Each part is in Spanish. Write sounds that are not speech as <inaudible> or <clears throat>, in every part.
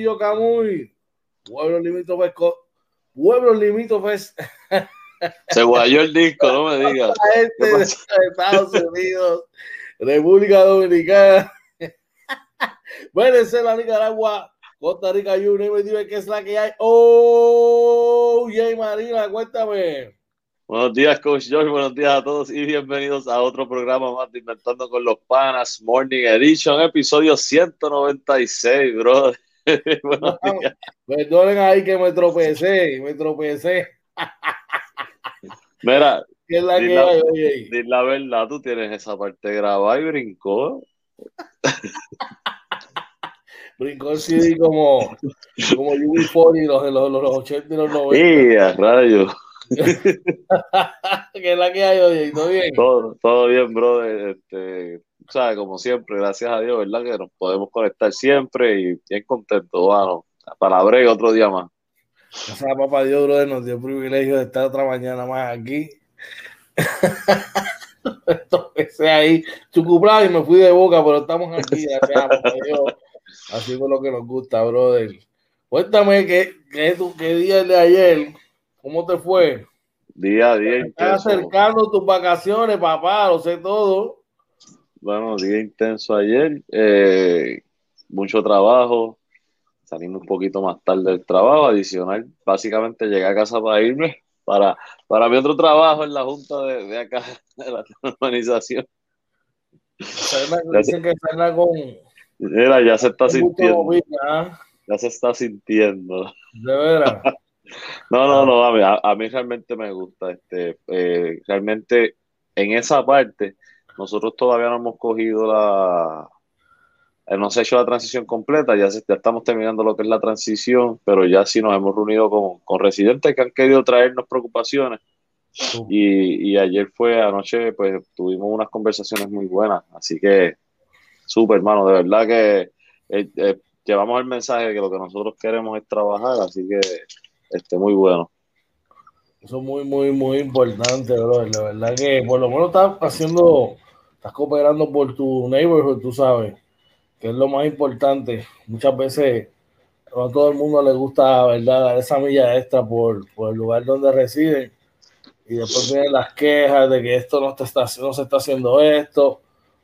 Atillo Camuy. Pueblo limítrofes. Pueblo limítrofes. Se guayó el disco, no me digas. <laughs> Este de Estados Unidos, República Dominicana. <laughs> Venezuela, Nicaragua, Costa Rica, you it, que es la que hay. Oh, Jay Marina, cuéntame. Buenos días, Coach George. Buenos días a todos y bienvenidos a otro programa más de Inventando con los Panas, Morning Edition, episodio 196, bro. <laughs> Buenos días. Perdonen ahí que me tropecé, me tropecé. Mira, ¿Qué es la que la, hay, oye? la verdad, tú tienes esa parte grabada y brincó. <laughs> Brincó el CD como, como UB40, los los, los, los 80 y los 90. ¡Y a rayos! <laughs> ¿Qué es la que hay, oye? ¿Todo bien? Todo, todo bien, bro. Este, como siempre, gracias a Dios, ¿verdad? Que nos podemos conectar siempre y bien contentos, bueno. Para breve otro día más. Gracias a papá Dios, brother, nos dio el privilegio de estar otra mañana más aquí. <laughs> Empecé ahí, chucuplado y me fui de boca, pero estamos aquí, gracias a papá Dios. Así fue lo que nos gusta, brother. Cuéntame qué, qué, qué día de ayer, ¿cómo te fue? Día a día Estás acercando tus vacaciones, papá, lo sé todo. Bueno, día intenso ayer. eh, mucho trabajo. Saliendo un poquito más tarde del trabajo. Adicional, básicamente llegué a casa para irme. Para, para mi otro trabajo en la junta de, de acá, <laughs> de la organización. Sarna- Dicen que con, Mira, ya se está sintiendo. ¿ah? Ya se está sintiendo. De veras. <laughs> No, no, no, a mí, a, a mí realmente me gusta. Este, eh, realmente en esa parte, nosotros todavía no hemos cogido la. eh, no se ha hecho la transición completa, ya, se- ya estamos terminando lo que es la transición, pero ya sí nos hemos reunido con, con residentes que han querido traernos preocupaciones. Y, y ayer fue, anoche, pues tuvimos unas conversaciones muy buenas. Así que, súper, hermano, de verdad que eh, eh, llevamos el mensaje de que lo que nosotros queremos es trabajar, así que este, muy bueno. Eso es muy, muy, muy importante, bro. La verdad que por lo menos estás haciendo, estás cooperando por tu neighborhood, tú sabes, que es lo más importante. Muchas veces no a todo el mundo le gusta, ¿verdad?, dar esa milla extra por, por el lugar donde residen. Y después vienen las quejas de que esto no, te está, no se está haciendo esto,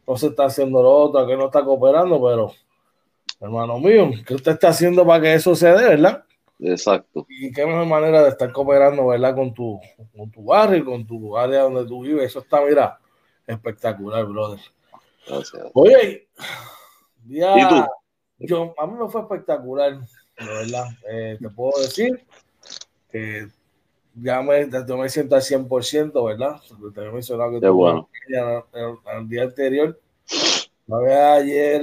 no se está haciendo lo otro, que no está cooperando, pero, hermano mío, ¿qué usted está haciendo para que eso se dé, verdad? Exacto. Y qué mejor manera de estar cooperando, ¿verdad? Con tu, con tu barrio, con tu área donde tú vives. Eso está, mira, espectacular, brother. Gracias. Oye, día, ¿Y tú? yo, a mí me fue espectacular, de verdad. Eh, te puedo decir que ya me, yo me siento al 100%, ¿verdad? Te había mencionado que Qué bueno. el, día anterior. Ayer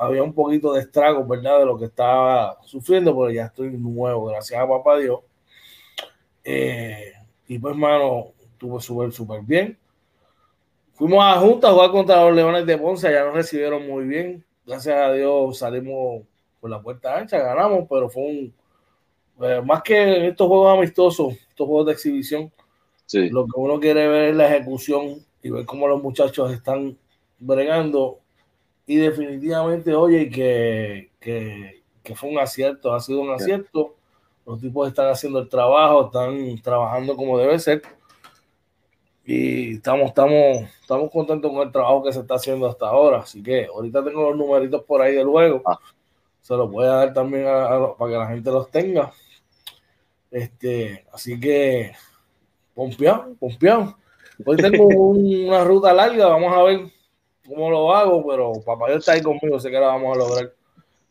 había un poquito de estrago, ¿verdad? De lo que estaba sufriendo, pero ya estoy nuevo, gracias a papá Dios. Eh, y pues, hermano, estuvo súper, súper bien. Fuimos a Junta a jugar contra los Leones de Ponce, ya nos recibieron muy bien. Gracias a Dios salimos por la puerta ancha, ganamos, pero fue un. eh, más que en estos juegos amistosos, estos juegos de exhibición, Sí, lo que uno quiere ver es la ejecución y ver cómo los muchachos están bregando. Y definitivamente, oye, que, que, que fue un acierto, ha sido un acierto. Los tipos están haciendo el trabajo, están trabajando como debe ser. Y estamos, estamos, estamos contentos con el trabajo que se está haciendo hasta ahora. Así que ahorita tengo los numeritos por ahí del juego. Ah. Se los voy a dar también a- a- para que la gente los tenga. Este, así que pompeado, pompeado. Hoy tengo un- <laughs> una ruta larga, vamos a ver cómo lo hago, pero papá Dios está ahí conmigo, sé que la vamos a lograr.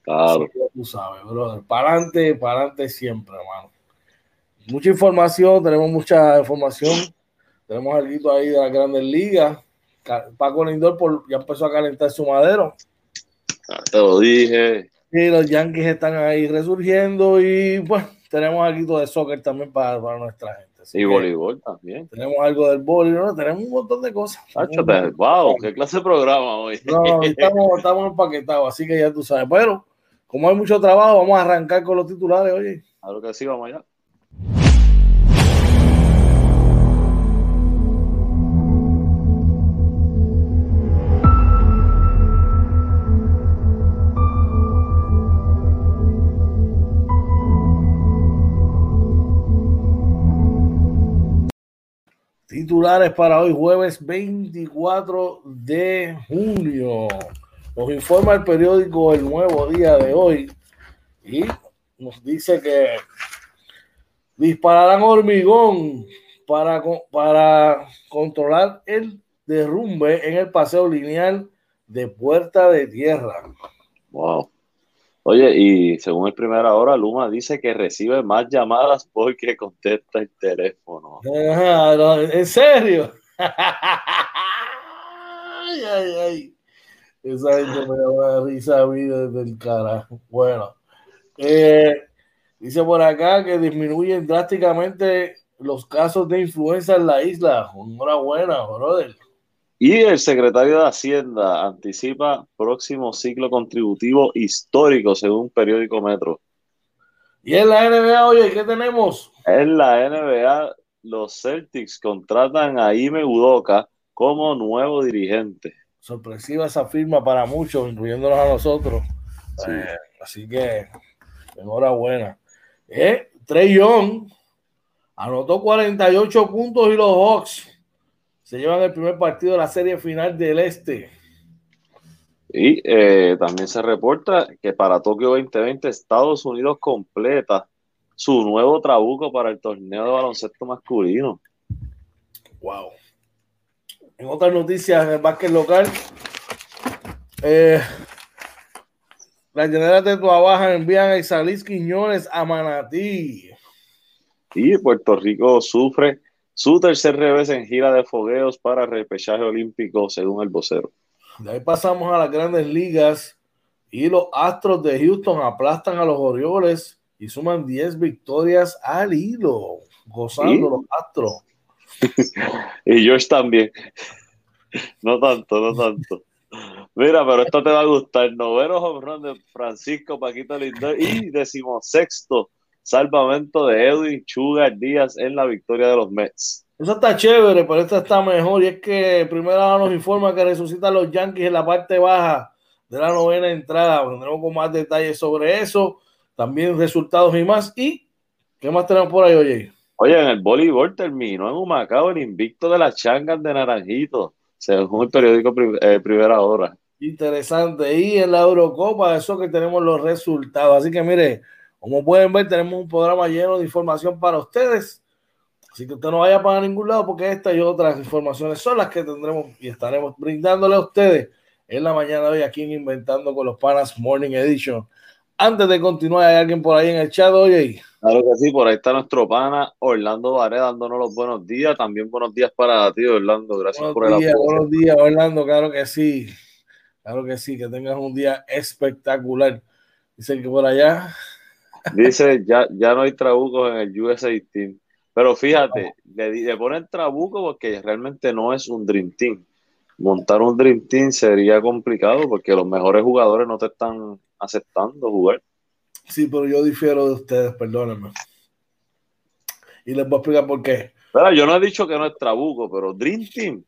claro. Que tú sabes, brother. Para adelante, para adelante siempre, hermano. Mucha información, tenemos mucha información. Tenemos algo ahí de las grandes ligas. Paco Lindor por- ya empezó a calentar su madero. Te lo dije. Y los Yankees están ahí resurgiendo. Y pues tenemos algo de soccer también para, para nuestra gente. Así Y voleibol también. Tenemos algo del boli, ¿no? Tenemos un montón de cosas. Wow, qué clase de programa hoy. No, estamos, estamos empaquetados, así que ya tú sabes. Pero como hay mucho trabajo, vamos a arrancar con los titulares, oye. Claro que sí, vamos allá. Titulares para hoy, jueves 24 de junio. Nos informa el periódico El Nuevo Día de hoy y nos dice que dispararán hormigón para, para controlar el derrumbe en el paseo lineal de Puerta de Tierra. Wow. Oye, y según el primera hora, Luma dice que recibe más llamadas porque contesta el teléfono. ¿En serio? <laughs> ay, ay, ay. Esa gente me da risa a mí desde el carajo. Bueno, eh, dice por acá que disminuyen drásticamente los casos de influenza en la isla. Enhorabuena, brother. Y el secretario de Hacienda anticipa próximo ciclo contributivo histórico según periódico Metro. Y en la NBA, oye, ¿qué tenemos? En la NBA, los Celtics contratan a Ime Udoka como nuevo dirigente. Sorpresiva esa firma para muchos, incluyéndonos a nosotros. Eh, así que, enhorabuena. Eh, Trey Young anotó 48 puntos y los Hawks se llevan el primer partido de la serie final del Este. Y eh, también se reporta que para Tokio 2020 Estados Unidos completa su nuevo trabuco para el torneo de baloncesto masculino. Wow. En otras noticias en el básquet local, eh, las generales de Tuabaja envían a Isalis Quiñones a Manatí. Y Puerto Rico sufre su tercer revés en gira de fogueos para repechaje olímpico, según el vocero. De ahí pasamos a las grandes ligas y los Astros de Houston aplastan a los Orioles y suman 10 victorias al hilo, gozando los Astros. <laughs> y George también. <laughs> No tanto, no tanto. Mira, pero esto te va a gustar. Noveno home de Francisco Paquito Lindor y decimosexto salvamento de Edwin Chugar Díaz en la victoria de los Mets. Eso está chévere, pero esta está mejor. Y es que primero nos informa que resucitan los Yankees en la parte baja de la novena entrada. Tendremos con más detalles sobre eso. También resultados y más. ¿Y qué más tenemos por ahí, oye? Oye, en el voleibol terminó en Humacao el invicto de las changas de Naranjito, según el periódico eh, Primera Hora. Interesante. Y en la Eurocopa, eso que tenemos los resultados. Así que mire, como pueden ver, tenemos un programa lleno de información para ustedes. Así que usted no vaya para ningún lado porque esta y otras informaciones son las que tendremos y estaremos brindándole a ustedes en la mañana de hoy aquí en Inventando con los Panas Morning Edition. Antes de continuar, ¿hay alguien por ahí en el chat, oye? Claro que sí, por ahí está nuestro pana Orlando Varé dándonos los buenos días. También buenos días para ti, Orlando. Gracias por el apoyo. Buenos días, Orlando, claro que sí. Claro que sí, que tengas un día espectacular. Dice que por allá Dice, ya, ya no hay trabucos en el USA Team. Pero fíjate, le, ponen trabuco porque realmente no es un Dream Team. Montar un Dream Team sería complicado porque los mejores jugadores no te están aceptando jugar. Sí, pero yo difiero de ustedes, perdónenme. Y les voy a explicar por qué. Pero yo no he dicho que no es trabuco, pero Dream Team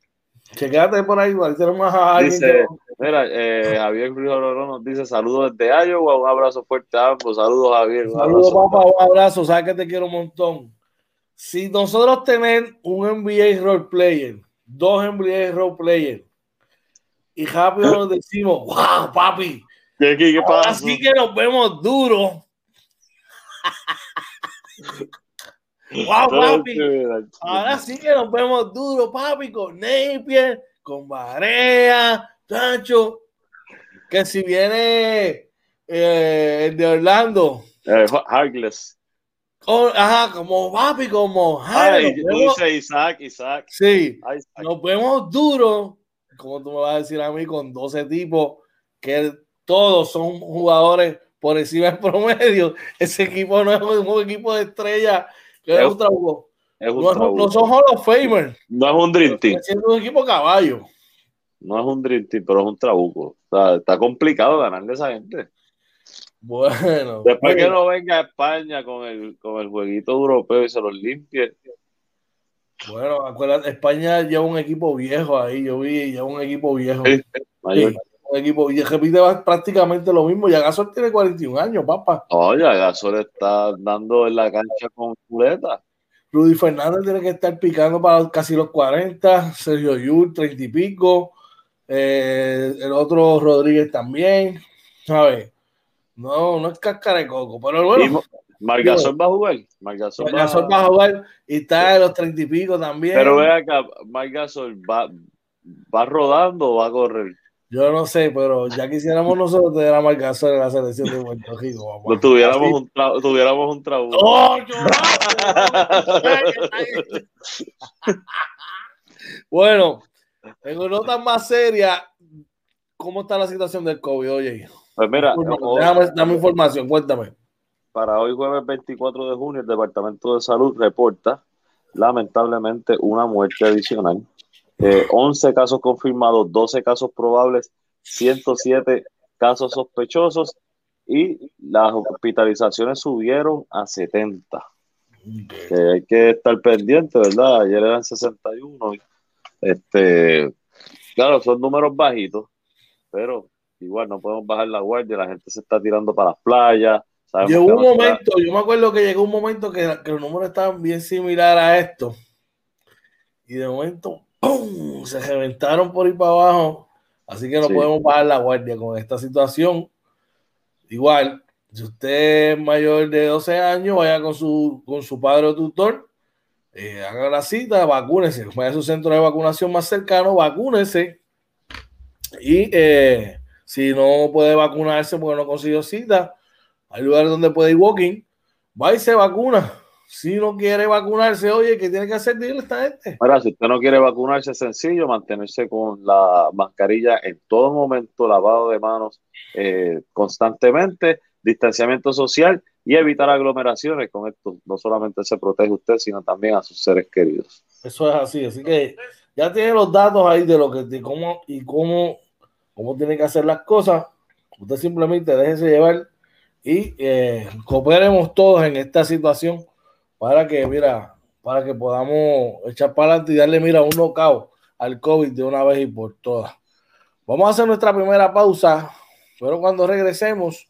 Chequéate por ahí, tenemos a dice, Mira, eh, Javier nos dice saludos desde Iowa, un abrazo fuerte a ambos. Saludos, Javier. Saludos, papá, un abrazo. Sabes que te quiero un montón. Si nosotros tenemos un NBA role player, dos NBA role player, y rápido nos decimos, <laughs> wow, papi. ¿Qué, qué, qué pasa? Así que nos vemos duro. <laughs> Wow, papi. Ahora sí que nos vemos duro, papi, con Napier, con Barea, Tacho. Que si viene eh, el de Orlando. Eh, Harkless. ajá, como papi, como dice Isaac, Isaac. Sí, nos vemos duro, como tú me vas a decir a mí, con 12 tipos que todos son jugadores por encima del promedio. Ese equipo no es un equipo de estrella es, un trabuco. no, son Hall of Famer. No es un Dream Team. Es un equipo caballo. No es un Dream Team, pero es un trabuco. O sea, está complicado ganarle a esa gente. Bueno. Después que no venga a España con el, con el jueguito europeo y se los limpie. Bueno, acuérdate, España lleva un equipo viejo ahí, yo vi, lleva un equipo viejo. Sí, equipo, y repite prácticamente lo mismo. Ya Gasol tiene 41 años, papá. Oye, Gasol está dando en la cancha con culeta. Rudy Fernández tiene que estar picando para casi los 40, Sergio Yul, 30 y pico, eh, el otro Rodríguez también, ¿sabes? No, no es cáscara de coco, pero bueno. Margasol va a jugar. Margasol, va... a jugar y está de los 30 y pico también. Pero ve acá, Margasol va, va rodando o va a correr. Yo no sé, pero ya quisiéramos nosotros tener a Marc Gasol en la selección de Puerto Rico. Lo tuviéramos un, tuviéramos un trabajo. ¡Oh, bueno, en notas más serias, ¿cómo está la situación del COVID? Oye, pues mira, déjame, dame información, cuéntame. Para hoy, jueves 24 de junio, el Departamento de Salud reporta lamentablemente una muerte adicional 11 eh, casos confirmados, 12 casos probables, 107 casos sospechosos y las hospitalizaciones subieron a 70. hay que estar pendiente, ¿verdad? Ayer eran 61. Este, claro, son números bajitos, pero igual no podemos bajar la guardia, la gente se está tirando para las playas. Llegó un momento, yo me acuerdo que llegó un momento que, que los números estaban bien similares a esto. Y de momento se reventaron por ir para abajo. Así que no podemos bajar la guardia con esta situación. Igual, si usted es mayor de 12 años, vaya con su, con su padre o tutor, eh, haga la cita, vacúnese, vaya a su centro de vacunación más cercano, vacúnese. Y eh, si no puede vacunarse porque no consiguió cita, hay lugares donde puede ir walking, va y se vacuna si no quiere vacunarse, oye, ¿qué tiene que hacer? Dile esta gente. Ahora, si usted no quiere vacunarse, es sencillo, mantenerse con la mascarilla en todo momento, lavado de manos eh, constantemente, distanciamiento social y evitar aglomeraciones. Con esto no solamente se protege usted, sino también a sus seres queridos. Eso es así, así que ya tiene los datos ahí de lo que de cómo y cómo, cómo tiene que hacer las cosas. Usted simplemente déjese llevar y eh, cooperemos todos en esta situación para que, mira, para que podamos echar para adelante y darle, mira, un knockout al COVID de una vez y por todas. Vamos a hacer nuestra primera pausa, pero cuando regresemos,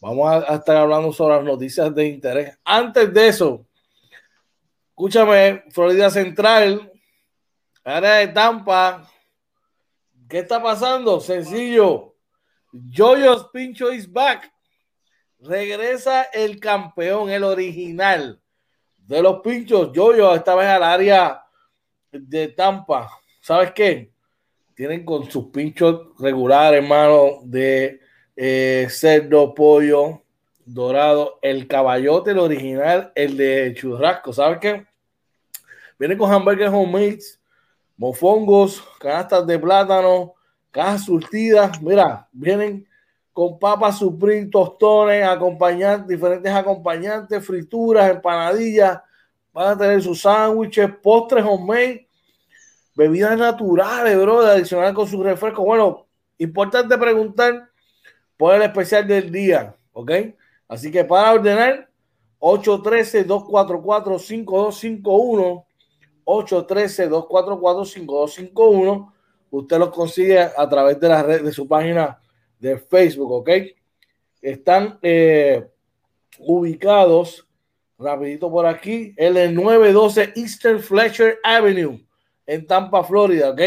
vamos a, estar hablando sobre las noticias de interés. Antes de eso, escúchame, Florida Central, área de Tampa, ¿qué está pasando? Sencillo, Jojo's Pincho is back. Regresa el campeón, el original de los pinchos, yo, yo esta vez al área de Tampa. ¿Sabes qué? Tienen con sus pinchos regulares, hermano, de eh, cerdo, pollo, dorado, el caballote, el original, el de churrasco. ¿Sabes qué? Vienen con hamburgues homemade, mofongos, canastas de plátano, cajas surtidas. Mira, vienen con papas supreme, tostones, acompañantes, diferentes acompañantes, frituras, empanadillas. Van a tener sus sándwiches, postres homemade, bebidas naturales, bro, de adicional con su refresco. Bueno, importante preguntar por el especial del día, ¿ok? Así que para ordenar, 813-244-5251, 813-244-5251, usted los consigue a través de la red de su página de Facebook, ¿ok? Están eh, ubicados, rapidito por aquí, en el 912 Eastern Fletcher Avenue, en Tampa, Florida, ¿ok?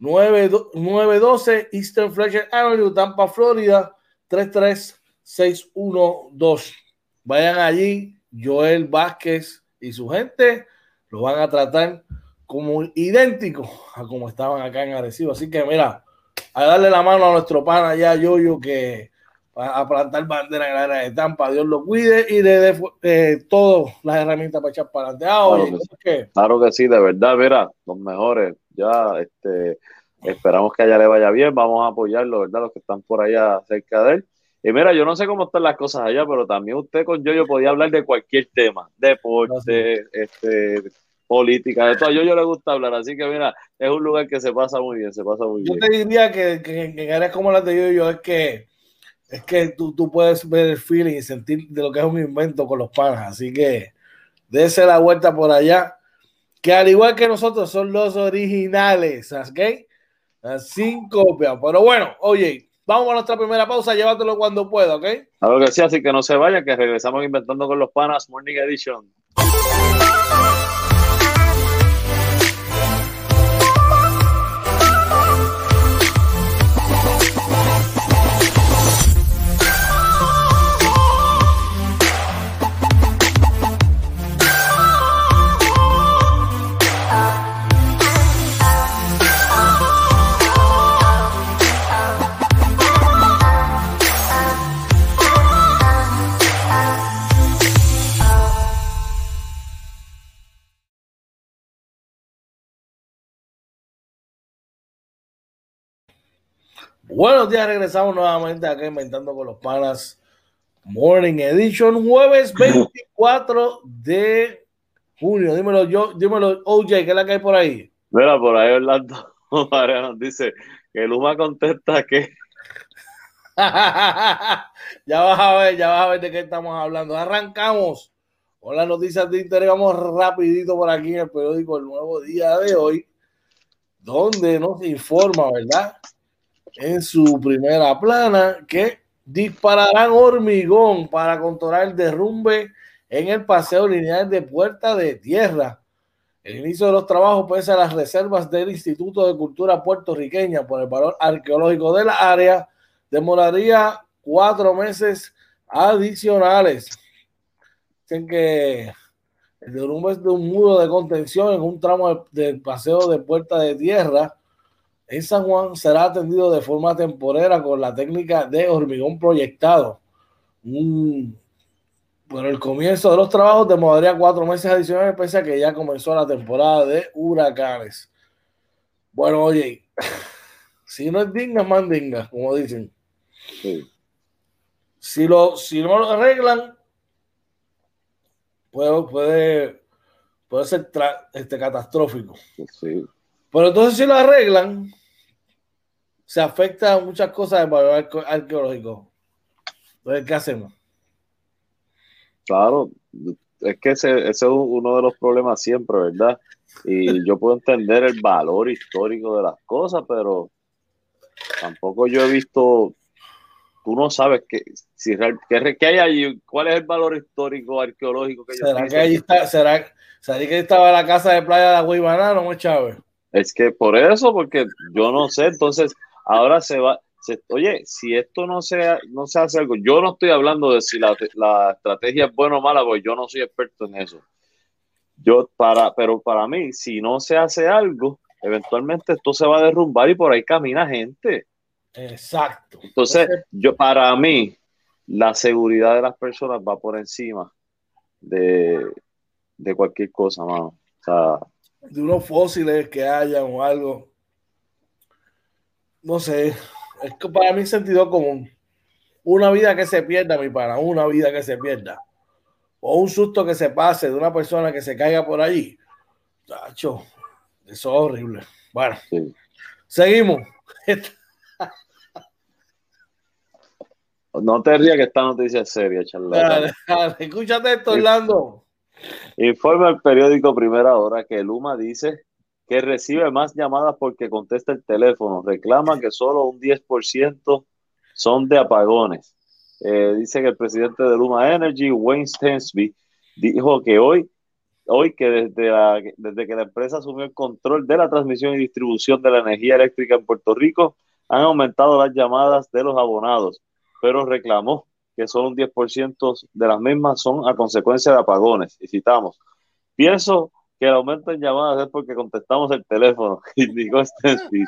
912 Eastern Fletcher Avenue, Tampa, Florida, 33612. Vayan allí, Joel Vázquez y su gente lo van a tratar como idéntico a como estaban acá en Arecibo. Así que mira, a darle la mano a nuestro pana allá, Yoyo, que a plantar bandera en la área de Tampa. Dios lo cuide y le dé eh, todas las herramientas para echar para adelante. Ah, claro, que sí, de verdad, mira, los mejores. Ya, este, esperamos que allá le vaya bien. Vamos a apoyarlo, ¿verdad? Los que están por allá cerca de él. Y mira, yo no sé cómo están las cosas allá, pero también usted con Yoyo podía hablar de cualquier tema, deporte, este, política, de todo. Yo, yo le gusta hablar, así que mira, es un lugar que se pasa muy bien, se pasa muy bien. Yo te diría que, que, en áreas como las de yo, yo es que es que tú, tú, puedes ver el feeling y sentir de lo que es un invento con los panas, así que dése la vuelta por allá, que al igual que nosotros son los originales, ¿ok? Sin copia, pero bueno, oye, vamos a nuestra primera pausa, llévatelo cuando pueda, ¿ok? Algo que sí, así que no se vayan, que regresamos inventando con los panas Morning Edition. Buenos días, regresamos nuevamente acá inventando con los panas Morning Edition, jueves 24 de junio. Dímelo yo, dímelo, OJ, ¿qué es la que hay por ahí? Mira, por ahí Orlando <laughs> nos dice que Luma contesta que. <laughs> ya vas a ver, ya vas a ver de qué estamos hablando. Arrancamos con las noticias de interés. Vamos rapidito por aquí en el periódico El Nuevo Día de hoy, donde nos informa, ¿verdad? En su primera plana que dispararán hormigón para controlar el derrumbe en el paseo lineal de Puerta de Tierra. El inicio de los trabajos, pese a las reservas del Instituto de Cultura Puertorriqueña por el valor arqueológico de la área, demoraría cuatro meses adicionales. Dicen que el derrumbe es de un muro de contención en un tramo del paseo de Puerta de Tierra en San Juan será atendido de forma temporera con la técnica de hormigón proyectado. Por el comienzo de los trabajos demoraría cuatro meses adicionales, pese a que ya comenzó la temporada de huracanes. Bueno, oye, <laughs> si no es dinga, es mandinga, como dicen. Si, lo, si no lo arreglan, puede, puede, puede ser este, catastrófico. Pero entonces si lo arreglan, se afecta a muchas cosas del valor arqueológico. Entonces, ¿qué hacemos? Claro, es que ese, es uno de los problemas siempre, ¿verdad? Y <laughs> yo puedo entender el valor histórico de las cosas, pero tampoco yo he visto, tú no sabes que, si, que, hay allí, cuál es el valor histórico arqueológico que ¿Será que allí está, será, será que estaba la casa de playa de Agüimaná, no, Chávez? Es que por eso, porque yo no sé, entonces Ahora se va, oye, si esto no se, no se hace algo, yo no estoy hablando de si la, estrategia es buena o mala, porque yo no soy experto en eso. Yo, para, pero para mí, si no se hace algo, eventualmente esto se va a derrumbar y por ahí camina gente. Exacto. Entonces, yo, para mí, la seguridad de las personas va por encima de, de cualquier cosa, mano. O sea, de unos fósiles que hayan o algo no sé, es que para mí sentido común. Una vida que se pierda, mi pana, una vida que se pierda. O un susto que se pase de una persona que se caiga por allí. Tacho, eso es horrible. Bueno, seguimos. No te rías que esta noticia es seria, charlatán. Escúchate esto, Orlando. Informa el periódico Primera Hora que Luma dice que recibe más llamadas porque contesta el teléfono. Reclama que solo un 10% son de apagones. Eh, dice que el presidente de Luma Energy, Wayne Stensby, dijo que hoy, hoy que desde, desde que la empresa asumió el control de la transmisión y distribución de la energía eléctrica en Puerto Rico, han aumentado las llamadas de los abonados, pero reclamó que solo un 10% de las mismas son a consecuencia de apagones. Y citamos, pienso que el aumento en llamadas es porque contestamos el teléfono, <laughs> indicó Stensby,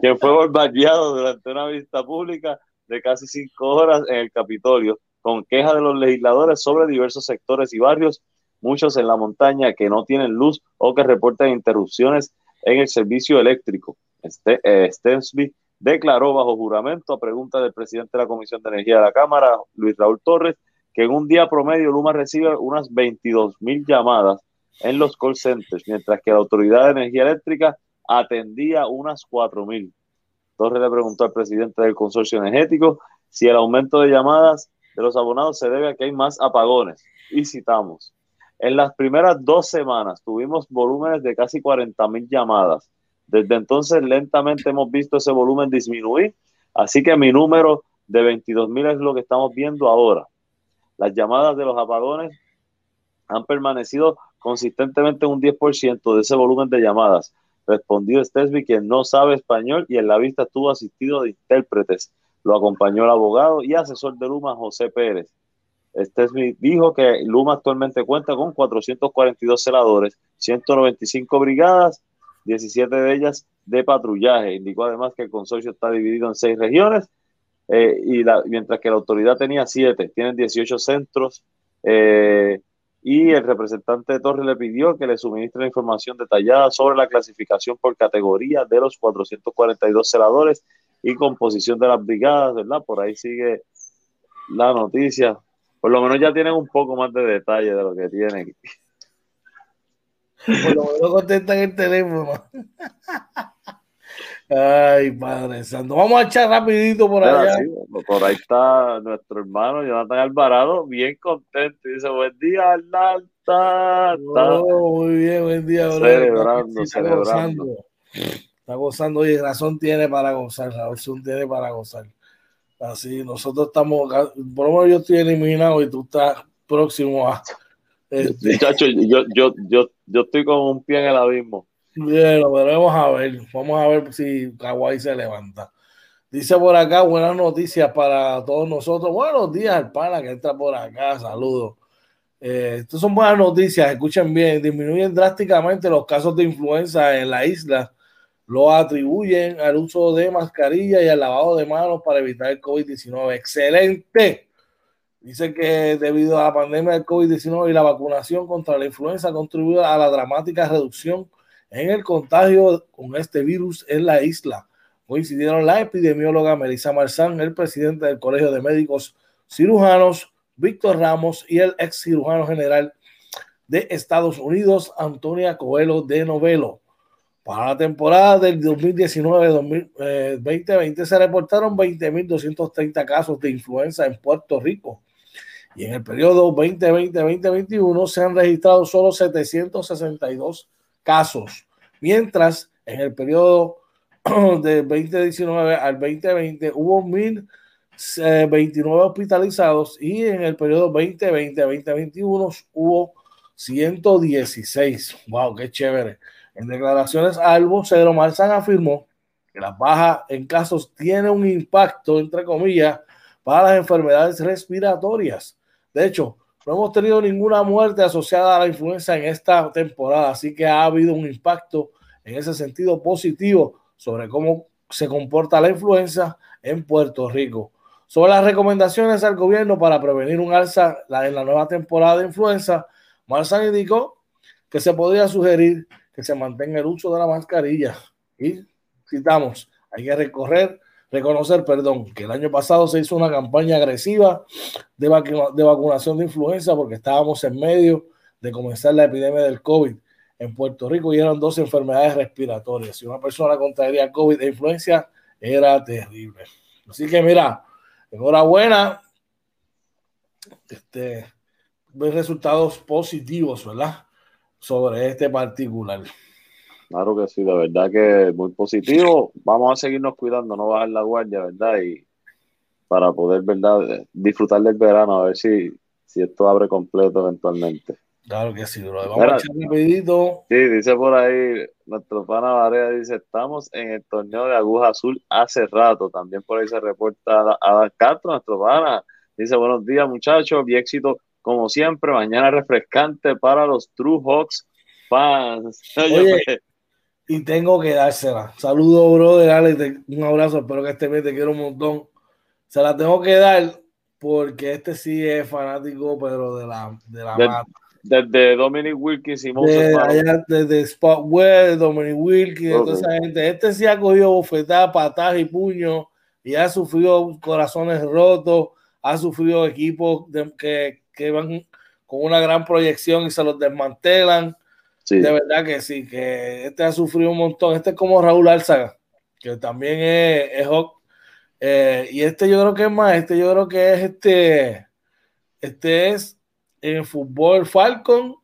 que fue bombardeado durante una vista pública de casi cinco horas en el Capitolio, con quejas de los legisladores sobre diversos sectores y barrios, muchos en la montaña que no tienen luz o que reportan interrupciones en el servicio eléctrico. Este, eh, Stensby declaró bajo juramento a pregunta del presidente de la Comisión de Energía de la Cámara, Luis Raúl Torres, que en un día promedio Luma recibe unas 22 mil llamadas en los call centers, mientras que la Autoridad de Energía Eléctrica atendía unas 4.000. Torres le preguntó al presidente del consorcio energético si el aumento de llamadas de los abonados se debe a que hay más apagones. Y citamos, en las primeras dos semanas tuvimos volúmenes de casi 40.000 llamadas. Desde entonces lentamente hemos visto ese volumen disminuir, así que mi número de 22.000 es lo que estamos viendo ahora. Las llamadas de los apagones han permanecido consistentemente un 10% de ese volumen de llamadas. Respondió Stesby, quien no sabe español y en la vista estuvo asistido de intérpretes. Lo acompañó el abogado y asesor de Luma, José Pérez. Stesby dijo que Luma actualmente cuenta con 442 celadores, 195 brigadas, 17 de ellas de patrullaje. Indicó además que el consorcio está dividido en seis regiones, eh, y mientras que la autoridad tenía siete, tienen 18 centros eh, y el representante de Torres le pidió que le suministre información detallada sobre la clasificación por categoría de los 442 celadores y composición de las brigadas, ¿verdad? Por ahí sigue la noticia. Por lo menos ya tienen un poco más de detalle de lo que tienen. Por lo menos contestan el teléfono. Ay, Padre Santo. Vamos a echar rapidito por allá. por ahí está nuestro hermano Jonathan Alvarado, bien contento. Dice, buen día, Atlanta. Oh, muy bien, buen día. Celebrando, está celebrando. Gozando. Está gozando y razón tiene para gozar, razón tiene para gozar. Así, nosotros estamos, por lo menos yo estoy eliminado y tú estás próximo a... <laughs> Este... Muchacho, yo, yo, yo, yo estoy con un pie en el abismo. Bien, lo veremos a ver. Vamos a ver si Kawhi se levanta. Dice por acá, buenas noticias para todos nosotros. Buenos días al que entra por acá. Saludos. Eh, estas son buenas noticias. Escuchen bien. Disminuyen drásticamente los casos de influenza en la isla. Lo atribuyen al uso de mascarilla y al lavado de manos para evitar el COVID-19. Excelente. Dice que debido a la pandemia del COVID-19 y la vacunación contra la influenza ha contribuido a la dramática reducción en el contagio con este virus en la isla. Coincidieron la epidemióloga Melissa Marzán, el presidente del Colegio de Médicos Cirujanos, Víctor Ramos, y el ex cirujano general de Estados Unidos, Antonia Coelho de Novelo. Para la temporada del 2019-2020 eh, se reportaron 20.230 casos de influenza en Puerto Rico. Y en el periodo 2020-2021 se han registrado solo 762 casos, mientras en el periodo <clears throat> de 2019 al 2020 hubo 1029 hospitalizados y en el periodo 2020 a 2021 hubo 116. ¡Wow! ¡Qué chévere! En declaraciones al vocero, Marzán afirmó que la baja en casos tiene un impacto, entre comillas, para las enfermedades respiratorias. De hecho, no hemos tenido ninguna muerte asociada a la influenza en esta temporada, así que ha habido un impacto en ese sentido positivo sobre cómo se comporta la influenza en Puerto Rico. Sobre las recomendaciones al gobierno para prevenir un alza en la nueva temporada de influenza, Marzán indicó que se podría sugerir que se mantenga el uso de la mascarilla. Y citamos, hay que recorrer reconocer, perdón, que el año pasado se hizo una campaña agresiva de, vacunación de influenza porque estábamos en medio de comenzar la epidemia del COVID en Puerto Rico y eran dos enfermedades respiratorias. Si una persona contraería COVID e influencia, era terrible. Así que mira, enhorabuena. Este, resultados positivos, ¿verdad? Sobre este particular. Claro que sí, de verdad que muy positivo. Vamos a seguirnos cuidando, no bajar la guardia, ¿verdad? Y para poder, ¿verdad? Disfrutar del verano, a ver si, si esto abre completo eventualmente. Claro que sí, bro. Vamos a echar rapidito. Sí, dice por ahí, nuestro pana Varea dice, estamos en el torneo de aguja azul hace rato. También por ahí se reporta Adán Castro, nuestro pana. Dice, buenos días muchachos, y éxito como siempre. Mañana refrescante para los True Hawks fans. <laughs> Oye, y tengo que dársela. Saludos, brother, Alex, un abrazo, espero que este mes te quiero un montón. Se la tengo que dar porque este sí es fanático, pero de la, de la Desde Dominic Wilkins y Moses Desde Spotwell, Dominic Wilkins, toda esa gente. Este sí ha cogido bofetadas, patadas y puños y ha sufrido corazones rotos, ha sufrido equipos que, que van con una gran proyección y se los desmantelan de verdad que sí, que este ha sufrido un montón. Este es como Raúl Álzaga, que también es, Hawk. Eh, y este yo creo que es más, este yo creo que es este, este es en fútbol Falcon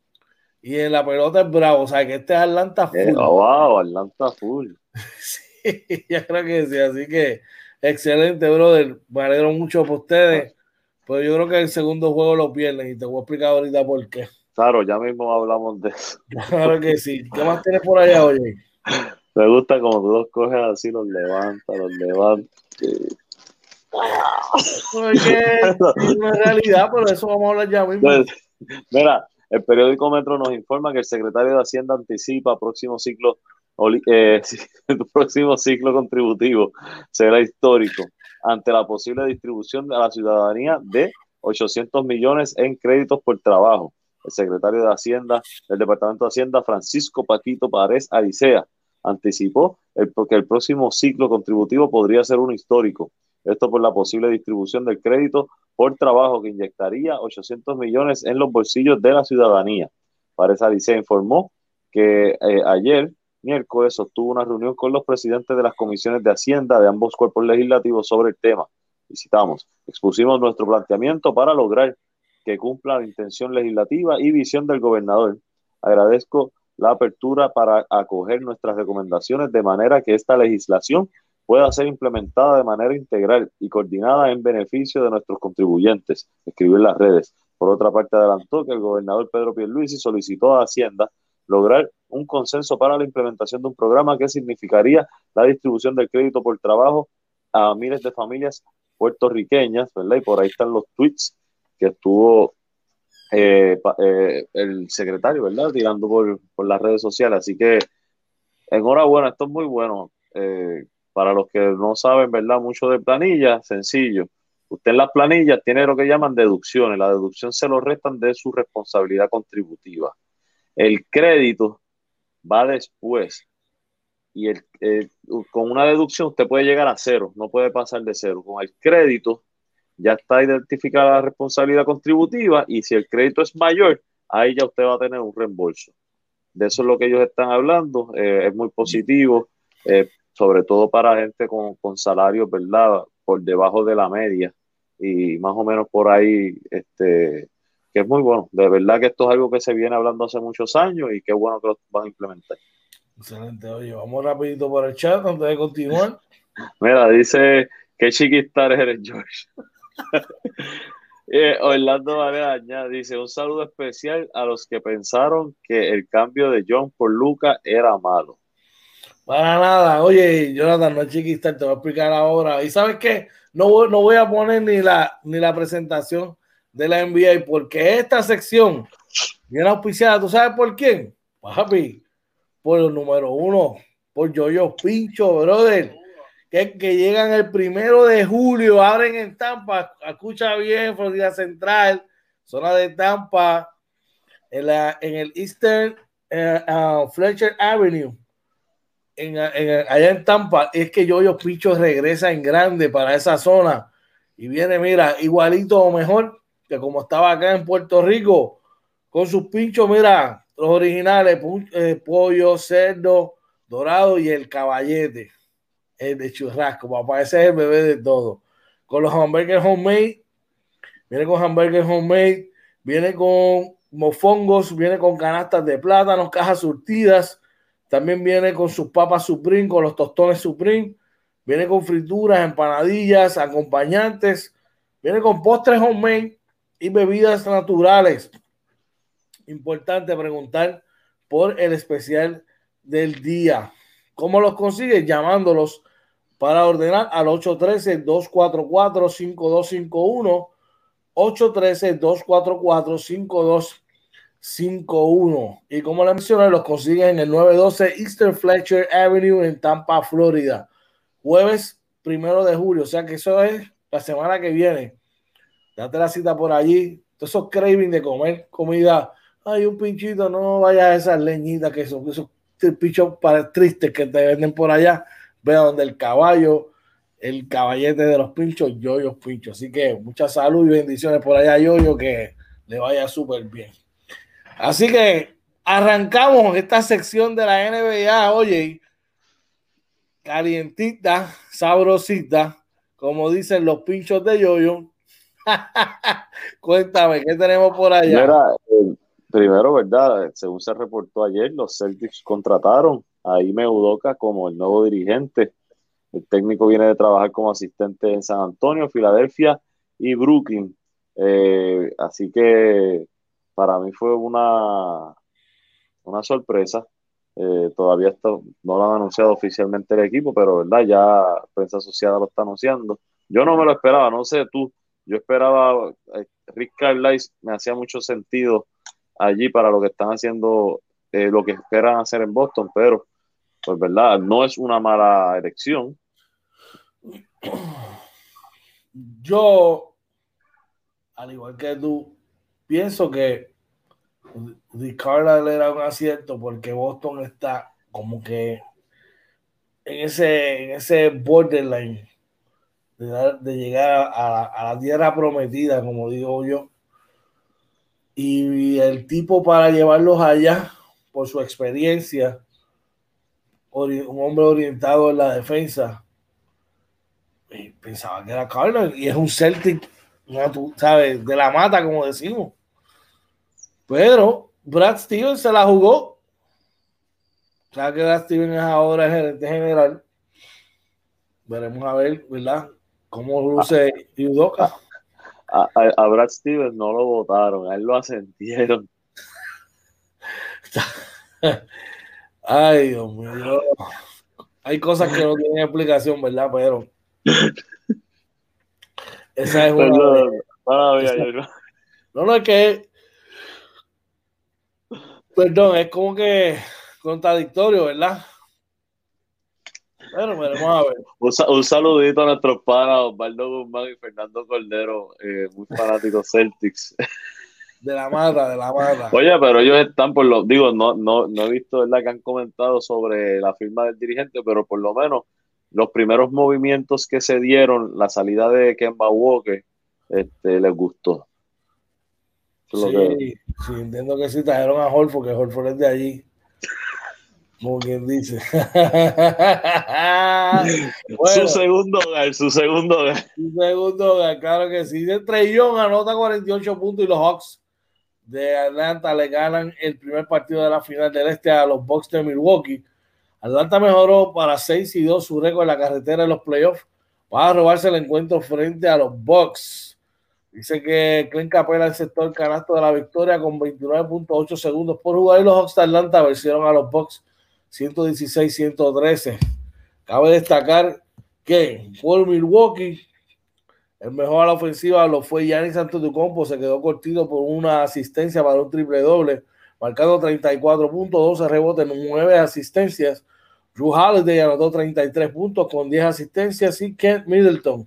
y en la pelota es Bravo. O sea, que este es Atlanta eh, Full. Oh, wow, Atlanta Full. <laughs> sí, ya creo que sí. Así que excelente, brother. Me alegro mucho por ustedes. Pero yo creo que el segundo juego lo pierden y te voy a explicar ahorita por qué. Claro, ya mismo hablamos de eso. <laughs> Claro que sí. ¿Qué más tienes por allá, oye? Me gusta como tú los coges así, los levantas, los levantas. Porque <laughs> es una realidad, pero eso vamos a hablar ya mismo. Pues, mira, el periódico Metro nos informa que el secretario de Hacienda anticipa próximo ciclo, eh, <laughs> próximo ciclo contributivo será histórico ante la posible distribución a la ciudadanía de 800 millones en créditos por trabajo el secretario de Hacienda del Departamento de Hacienda, Francisco Paquito Párez Aricea, anticipó que el próximo ciclo contributivo podría ser un histórico. Esto por la posible distribución del crédito por trabajo que inyectaría 800 millones en los bolsillos de la ciudadanía. Pareza dice informó que eh, ayer, miércoles, sostuvo una reunión con los presidentes de las comisiones de Hacienda de ambos cuerpos legislativos sobre el tema. Visitamos, expusimos nuestro planteamiento para lograr que cumpla la intención legislativa y visión del gobernador. Agradezco la apertura para acoger nuestras recomendaciones de manera que esta legislación pueda ser implementada de manera integral y coordinada en beneficio de nuestros contribuyentes, escribió en las redes. Por otra parte, adelantó que el gobernador Pedro Pierluisi solicitó a Hacienda lograr un consenso para la implementación de un programa que significaría la distribución del crédito por trabajo a miles de familias puertorriqueñas, ¿verdad? Y por ahí están los tweets que estuvo eh, eh, el secretario, ¿verdad? Tirando por, las redes sociales. Así que enhorabuena, esto es muy bueno. Eh, para los que no saben, ¿verdad? Mucho de planilla, sencillo. Usted en las planillas tiene lo que llaman deducciones. La deducción se lo restan de su responsabilidad contributiva. El crédito va después. Y el, con una deducción usted puede llegar a cero, no puede pasar de cero. Con el crédito ya está identificada la responsabilidad contributiva y si el crédito es mayor, ahí ya usted va a tener un reembolso. De eso es lo que ellos están hablando, eh, es muy positivo, eh, sobre todo para gente con, con, salarios, ¿verdad? Por debajo de la media y más o menos por ahí, este, que es muy bueno. De verdad que esto es algo que se viene hablando hace muchos años y qué bueno que lo van a implementar. Excelente, oye, vamos rapidito por el chat antes de continuar. Mira, dice, qué chiquistar eres, George. <laughs> Eh, Orlando Varela dice un saludo especial a los que pensaron que el cambio de John por Luca era malo. Para nada, oye, Jonathan, no es chiquista, te voy a explicar ahora. ¿Y sabes qué? No voy, no voy a poner ni la, ni la presentación de la NBA porque esta sección viene auspiciada, ¿tú sabes por quién? Papi, por el número uno, por Yoyo Pincho, brother que, llegan el primero de julio, abren en Tampa, escucha bien, Florida Central, zona de Tampa, en, la, en el Eastern eh, uh, Fletcher Avenue, en, allá en Tampa, es que Yoyo Picho regresa en grande para esa zona y viene, mira, igualito o mejor que como estaba acá en Puerto Rico, con sus pinchos, mira, los originales, eh, pollo, cerdo, dorado y el caballete de churrasco, papá, ese es el bebé de todo. Con los hamburgues homemade, viene con hamburgues homemade, viene con mofongos, viene con canastas de plátanos, cajas surtidas, también viene con sus papas Supreme, con los tostones Supreme, viene con frituras, empanadillas, acompañantes, viene con postres homemade y bebidas naturales. Importante preguntar por el especial del día. ¿Cómo los consigues? Llamándolos para ordenar al 813-244-5251. 813-244-5251. Y como le mencioné, los consiguen en el 912 Eastern Fletcher Avenue en Tampa, Florida. Jueves primero de julio. O sea que eso es la semana que viene. Date la cita por allí. Todos esos craving de comer comida. Ay, un pinchito, no vayas a esas leñitas que son esos pinchos para tristes que te venden por allá Ve donde el caballo, el caballete de los pinchos, Yoyo Pincho. Así que mucha salud y bendiciones por allá, Yoyo, que le vaya súper bien. Así que arrancamos esta sección de la NBA, oye, calientita, sabrosita, como dicen los pinchos de Yoyo. <laughs> Cuéntame, ¿qué tenemos por allá? Eh, primero, ¿verdad? Según se reportó ayer, los Celtics contrataron ahí me Udoka como el nuevo dirigente. El técnico viene de trabajar como asistente en San Antonio, Filadelfia y Brooklyn. Eh, así que para mí fue una, una sorpresa. Eh, todavía no lo han anunciado oficialmente el equipo, pero verdad ya prensa asociada lo está anunciando. Yo no me lo esperaba, no sé tú. Yo esperaba, eh, Rick Carlisle me hacía mucho sentido allí para lo que están haciendo, lo que esperan hacer en Boston, pero pues verdad, no es una mala elección. Yo, al igual que tú, pienso que Ricardo era un acierto porque Boston está como que en ese, en ese borderline de, llegar a, la tierra prometida, como digo yo. Y, el tipo para llevarlos allá, por su experiencia, un hombre orientado en la defensa, pensaba que era Carlos y es un Celtic, ¿sabes? De la mata, como decimos. Pero Brad Stevens se la jugó. O que Brad Stevens es ahora el gerente general. Veremos a ver, ¿verdad? ¿Cómo luce Yudoka? A, a, Brad Stevens no lo votaron, a él lo asentieron. <laughs> Ay, Dios mío. Hay cosas que no tienen explicación, ¿verdad? Pero. Esa es una. No, no, es que. Perdón, es como que contradictorio, ¿verdad? Bueno, veremos a ver. Un, saludito a nuestros panas Osvaldo Guzmán y Fernando Cordero, eh, muy fanáticos Celtics. <laughs> De la mata, de la mata. Oye, pero ellos están por lo, digo, no, no, no he visto ¿verdad? que han comentado sobre la firma del dirigente, pero por lo menos los primeros movimientos que se dieron, la salida de Kemba Walker, este, les gustó. Sí, sí, entiendo que sí trajeron a Holford, que Holford es de allí. Como quien dice. <laughs> su segundo hogar, su segundo hogar. Su segundo hogar, claro que sí. Trey Young anota 48 puntos y los Hawks de Atlanta le ganan el primer partido de la final del este a los Bucks de Milwaukee. Atlanta mejoró para 6 y 2 su récord en la carretera de los playoffs para robarse el encuentro frente a los Bucks. Dice que Clint Capela aceptó el canasto de la victoria con 29.8 segundos por jugar y los Hawks de Atlanta vencieron a los Bucks 116-113. Cabe destacar que por Milwaukee, el mejor a la ofensiva lo fue Giannis Antetokounmpo, se quedó cortito por una asistencia para un triple doble, marcando 34 puntos, 12 rebotes, 9 asistencias. Drew Holiday anotó 33 puntos con 10 asistencias y Kent Middleton.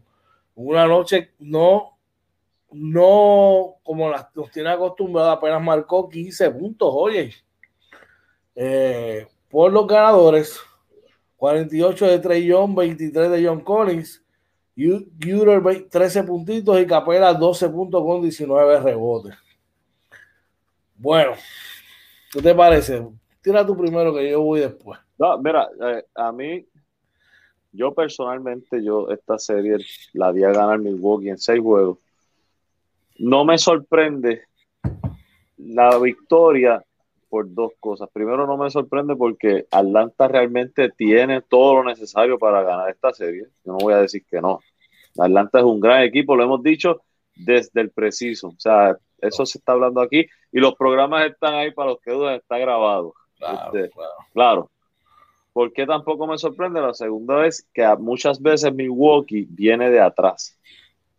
Una noche no, no como las, nos tiene acostumbrado, apenas marcó 15 puntos, oye. Eh, por los ganadores, 48 de Trey Young, 23 de John Collins, Uter 13 puntitos y Capela 12 puntos con 19 rebotes. Bueno, ¿qué te parece? Tira tú primero que yo voy después. No, mira, eh, a mí, yo personalmente, yo esta serie la di a ganar Milwaukee en seis juegos. No me sorprende la victoria por dos cosas. Primero, no me sorprende porque Atlanta realmente tiene todo lo necesario para ganar esta serie. Yo no voy a decir que no. Atlanta es un gran equipo, lo hemos dicho desde el preciso. O sea, eso se está hablando aquí y los programas están ahí para los que dudan, está grabado. Claro, este, claro. ¿Por qué tampoco me sorprende? La segunda es que muchas veces Milwaukee viene de atrás.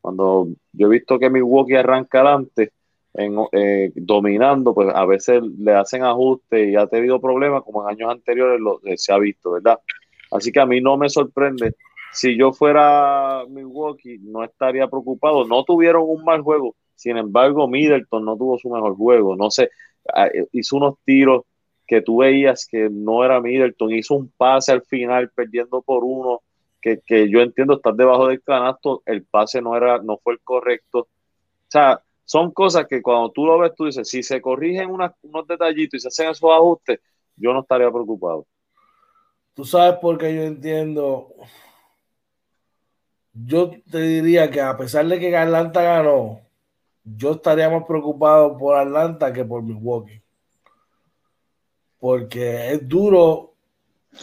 Cuando yo he visto que Milwaukee arranca adelante, eh, dominando, pues a veces le hacen ajustes y ha tenido problemas como en años anteriores lo, eh, se ha visto, ¿verdad? Así que a mí no me sorprende. Si yo fuera Milwaukee, no estaría preocupado. No tuvieron un mal juego. Sin embargo, Middleton no tuvo su mejor juego. No sé, eh, hizo unos tiros que tú veías que no era Middleton. Hizo un pase al final perdiendo por uno. Que, que yo entiendo, estar debajo del canasto, el pase no era, no fue el correcto. O sea, son cosas que cuando tú lo ves, tú dices, si se corrigen unos detallitos y se hacen esos ajustes, yo no estaría preocupado. Tú sabes por qué yo entiendo. Yo te diría que a pesar de que Atlanta ganó, yo estaría más preocupado por Atlanta que por Milwaukee. Porque es duro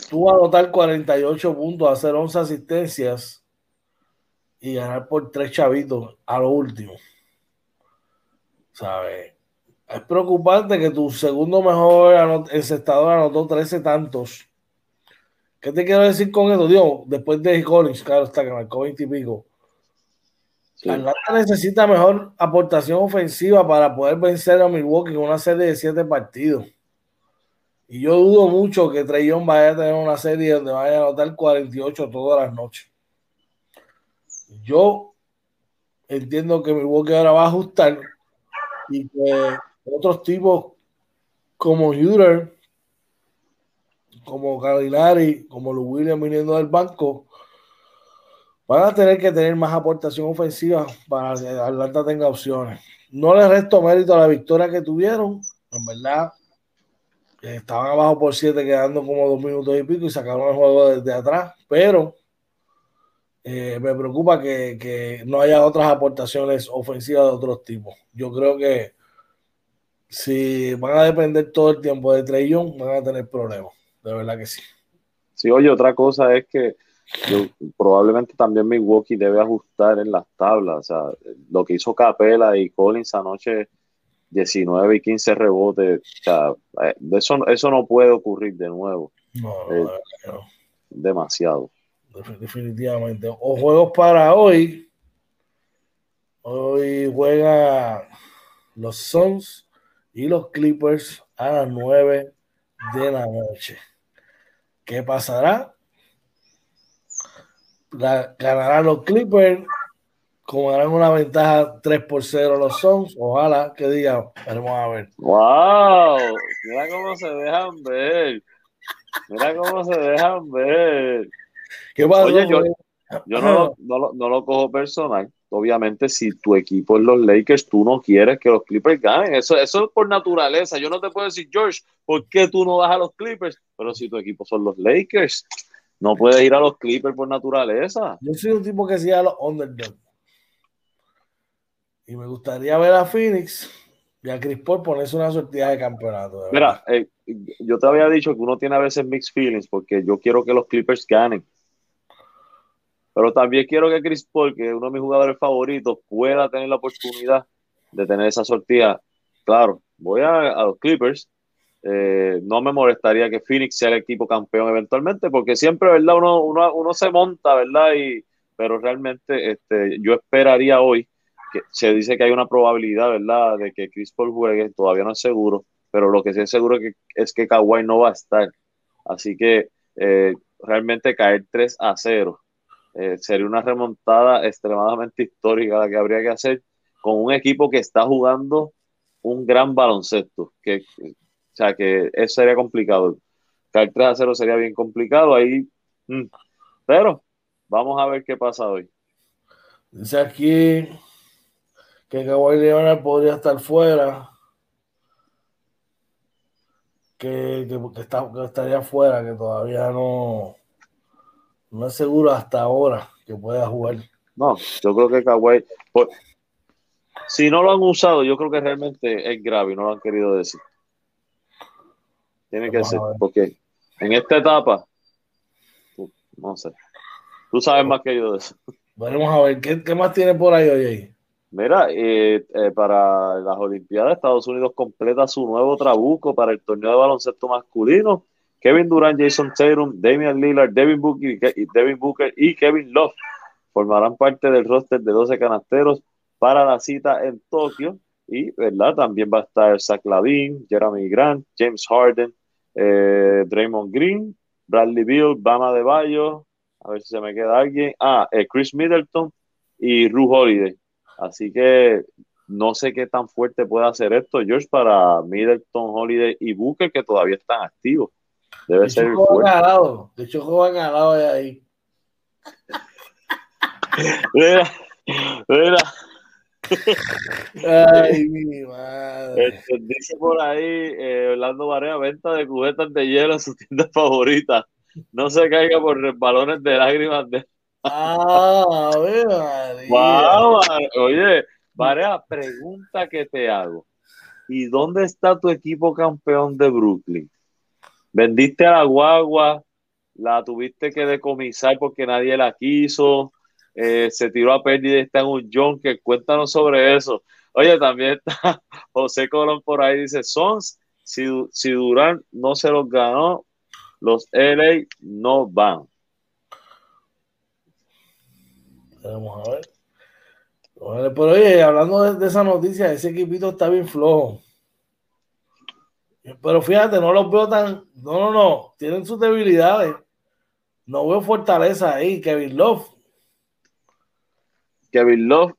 tú anotar 48 puntos, hacer 11 asistencias y ganar por tres chavitos a lo último. ¿Sabes? Es preocupante que tu segundo mejor encestador anotó 13 tantos. ¿Qué te quiero decir con esto? Dios, después de Collins, claro está, que marcó 20 y pico. Atlanta necesita mejor aportación ofensiva para poder vencer a Milwaukee con una serie de 7 partidos. Y yo dudo mucho que Trey vaya a tener una serie donde vaya a anotar 48 todas las noches. Yo entiendo que Milwaukee ahora va a ajustar y que otros tipos como Uter, como Calinari, como Lu Williams viniendo del banco, van a tener que tener más aportación ofensiva para que Atlanta tenga opciones. No les resto mérito a la victoria que tuvieron, en verdad. Estaban abajo por siete, quedando como dos minutos y pico y sacaron el juego desde atrás, pero eh, me preocupa que, que, no haya otras aportaciones ofensivas de otros tipos. Yo creo que si van a depender todo el tiempo de Trey Young, van a tener problemas. De verdad que sí. Sí, oye, otra cosa es que yo, probablemente también Milwaukee debe ajustar en las tablas. O sea, lo que hizo Capela y Collins anoche, 19 y 15 rebotes. O sea, eh, eso, eso no puede ocurrir de nuevo. No, eh, no. Demasiado definitivamente. O juegos para hoy. Hoy juega los Suns y los Clippers a las 9 de la noche. ¿Qué pasará? ganarán los Clippers, como darán una ventaja 3 por 0 los Suns. Ojalá que digan, vamos a ver. ¡Wow! Mira cómo se dejan ver. Mira cómo se dejan ver. Oye, yo, no, no, lo, cojo personal. Obviamente, si tu equipo es los Lakers, tú no quieres que los Clippers ganen. Eso, eso es por naturaleza. Yo no te puedo decir, George, ¿por qué tú no vas a los Clippers? Pero si tu equipo son los Lakers, no puedes ir a los Clippers por naturaleza. Yo soy un tipo que sigue a los underdogs. Y me gustaría ver a Phoenix y a Chris Paul ponerse una sortida de campeonato. Mira, eh, yo te había dicho que uno tiene a veces mixed feelings porque yo quiero que los Clippers ganen. Pero también quiero que Chris Paul, que es uno de mis jugadores favoritos, pueda tener la oportunidad de tener esa sortida. Claro, voy a, los Clippers. Eh, no me molestaría que Phoenix sea el equipo campeón eventualmente, porque siempre, ¿verdad? Uno, uno, uno se monta, ¿verdad? Y, pero realmente este, yo esperaría hoy, que se dice que hay una probabilidad, ¿verdad?, de que Chris Paul juegue, todavía no es seguro, pero lo que sí es seguro es que, es que Kawhi no va a estar. Así que eh, realmente caer 3 a 0 eh, sería una remontada extremadamente histórica la que habría que hacer con un equipo que está jugando un gran baloncesto. Que, o sea, que eso sería complicado. Caer 3 a 0 sería bien complicado ahí. Mm. Pero vamos a ver qué pasa hoy. Dice aquí que Kawhi Leonard podría estar fuera. Que, que, que estaría fuera, que todavía no, no es seguro hasta ahora que pueda jugar. No, yo creo que Kawhi, si no lo han usado, yo creo que realmente es grave y no lo han querido decir. Tiene que ser, porque en esta etapa, no sé, tú sabes más que yo de eso. Vamos a ver, ¿qué, más tiene por ahí hoy? Mira, eh, eh, para las Olimpiadas, Estados Unidos completa su nuevo trabuco para el torneo de baloncesto masculino Kevin Durant, Jason Tatum, Damian Lillard, Devin Booker, y Devin Booker y Kevin Love formarán parte del roster de 12 canasteros para la cita en Tokio. Y, ¿verdad? También va a estar Zach Lavine, Jeremy Grant, James Harden, eh, Draymond Green, Bradley Beal, Bama de Bayo, a ver si se me queda alguien. Ah, eh, Chris Middleton y Ru Holiday. Así que no sé qué tan fuerte puede hacer esto, George, para Middleton, Holiday y Booker, que todavía están activos. Debe de ser el ganado. De hecho, juegan ganado de ahí. mira, mira. Ay, mi madre. Este, dice por ahí eh, Orlando Barea, venta de cubetas de hielo en su tienda favorita. No se caiga por balones de lágrimas de. Ah, wow, Oye, Barea, pregunta que te hago. ¿Y dónde está tu equipo campeón de Brooklyn? Vendiste a la guagua, la tuviste que decomisar porque nadie la quiso, eh, se tiró a pérdida y está en un junker. Cuéntanos sobre eso. Oye, también está <laughs> José Colón por ahí, dice, Sons, si, si Durán no se los ganó, los LA no van. Vamos a ver. Pero oye, hablando de, de esa noticia, ese equipito está bien flojo. Pero fíjate, no los veo tan. No, no, no. Tienen sus debilidades. No veo fortaleza ahí. Kevin Love. Kevin Love,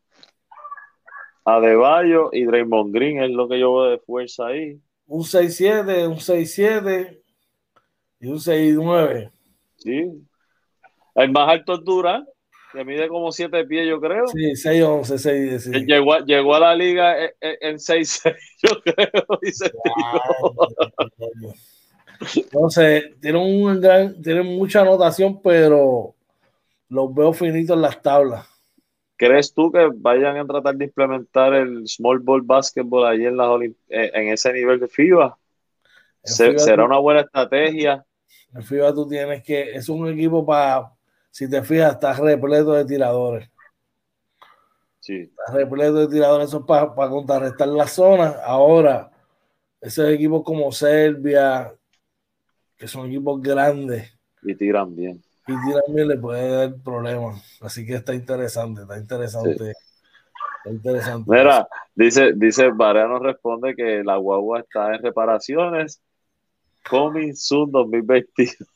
Adebayo y Draymond Green es lo que yo veo de fuerza ahí. Un 6-7, un 6-7. Y un 6'9. Sí. El más alto es Durán, que mide como 7 pies, yo creo. Sí, 6'11, 6'10. Sí. Llegó, llegó, a la liga en 6'6, <laughs> yo creo. Y se Entonces, tienen, un gran, tienen mucha anotación, pero los veo finitos en las tablas. ¿Crees tú que vayan a tratar de implementar el small ball basketball allí en, las eh, en ese nivel de FIBA? ¿Será una buena estrategia? En FIBA tú tienes que, es un equipo para, si te fijas, está repleto de tiradores. Sí. Está repleto de tiradores, eso es para, para contrarrestar la zona. Ahora, esos equipos como Serbia, que son equipos grandes. Y tiran bien. Y tiran bien, le puede dar problemas. Así que está interesante, está interesante. Está interesante. Mira, dice, dice nos responde que la guagua está en reparaciones. Coming soon 2022.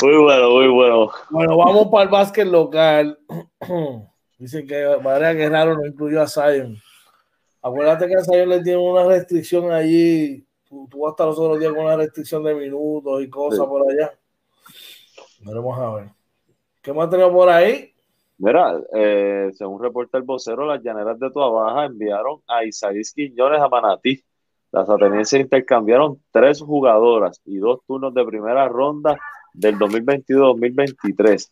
Muy bueno, muy bueno. Bueno, vamos para el básquet local. <clears throat> Dicen que María Guerrero no incluyó a Zion. Acuérdate que a Zion le tiene una restricción allí tú, vas a estar los otros días con una restricción de minutos y cosas por allá. Veremos a ver. ¿Qué más tenemos por ahí? Mira, eh, según reporta el vocero, las llaneras de Tua Baja enviaron a Isaías Quiñones a Manatí. Las atenienses intercambiaron tres jugadoras y dos turnos de primera ronda del 2022-2023.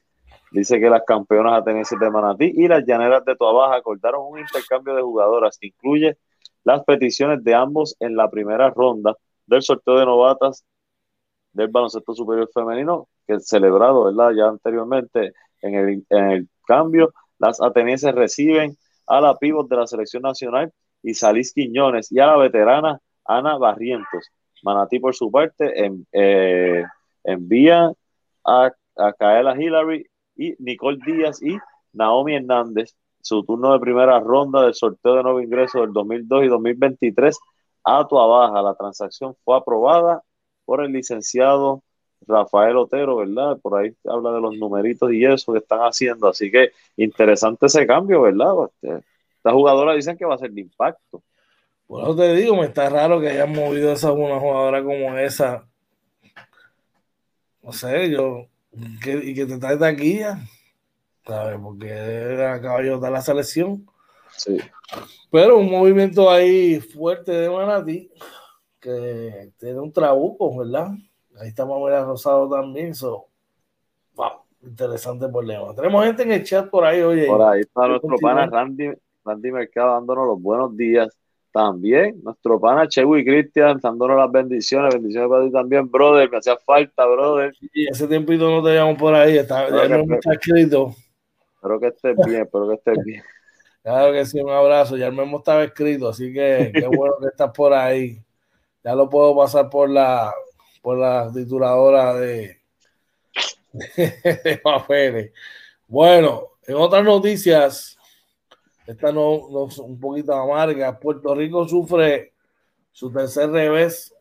Dice que las campeonas atenienses de Manatí y las llaneras de Tua Baja acordaron un intercambio de jugadoras que incluye las peticiones de ambos en la primera ronda del sorteo de novatas del baloncesto superior femenino, que celebrado, ¿verdad? Ya anteriormente en el, en el cambio, las atenienses reciben a la pívot de la selección nacional, Isalis Quiñones, y a la veterana Ana Barrientos. Manatí, por su parte, eh, envía a, a Kaela Hillary y Nicole Díaz y Naomi Hernández su turno de primera ronda del sorteo de nuevo ingreso del 2002 y 2023 a tu Baja. La transacción fue aprobada por el licenciado Rafael Otero, ¿verdad? Por ahí habla de los numeritos y eso que están haciendo. Así que interesante ese cambio, ¿verdad? Este, esta jugadora dicen que va a ser de impacto. Bueno, te digo, me está raro que hayan movido esa una jugadora como esa. No sé, yo. y que te trae taquilla. ¿sabes? Porque acaba de la selección. Sí. Pero un movimiento ahí fuerte de Manati que tiene un trabuco, ¿verdad? Ahí está Manuel Rosado también. So, wow, interesante problema. Tenemos gente en el chat por ahí, oye. Por ahí está nuestro pana Randy, Randy Mercado dándonos los buenos días. También nuestro pana Chewy y Cristian dándonos las bendiciones. Bendiciones para ti también, brother. Me hacía falta, brother. Y ese tiempito no te veíamos por ahí. Está, ya no está escrito. Espero que estés bien, espero que estés bien. <laughs> Claro que sí, un abrazo. Ya el mismo estaba escrito, así que qué bueno que estás por ahí. Ya lo puedo pasar por la por la tituladora de, <laughs> de Bueno, en otras noticias, esta no, no un poquito amarga. Puerto Rico sufre su tercer revés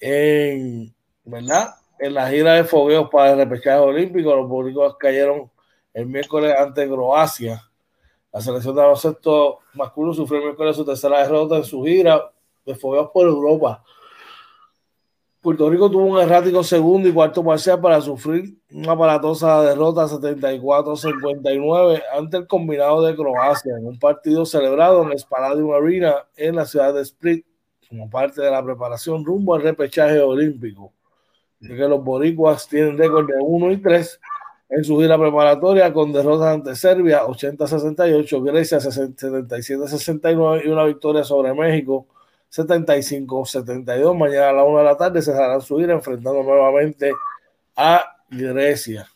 en, ¿verdad? En la gira de fogueos para el repechaje olímpico. Los públicos cayeron el miércoles ante Croacia. La selección de baloncesto masculino sufrió el miércoles su tercera derrota en su gira de fogueos por Europa. Puerto Rico tuvo un errático segundo y cuarto parcial para sufrir una aparatosa derrota 74-59 ante el combinado de Croacia en un partido celebrado en el una Arena en la ciudad de Split como parte de la preparación rumbo al repechaje olímpico. De que los boricuas tienen récord de 1 y 3 en su gira preparatoria con derrotas ante Serbia 80-68, Grecia 77-69 y una victoria sobre México 75-72. Mañana a la 1 de la tarde cerrarán su gira enfrentando nuevamente a Grecia.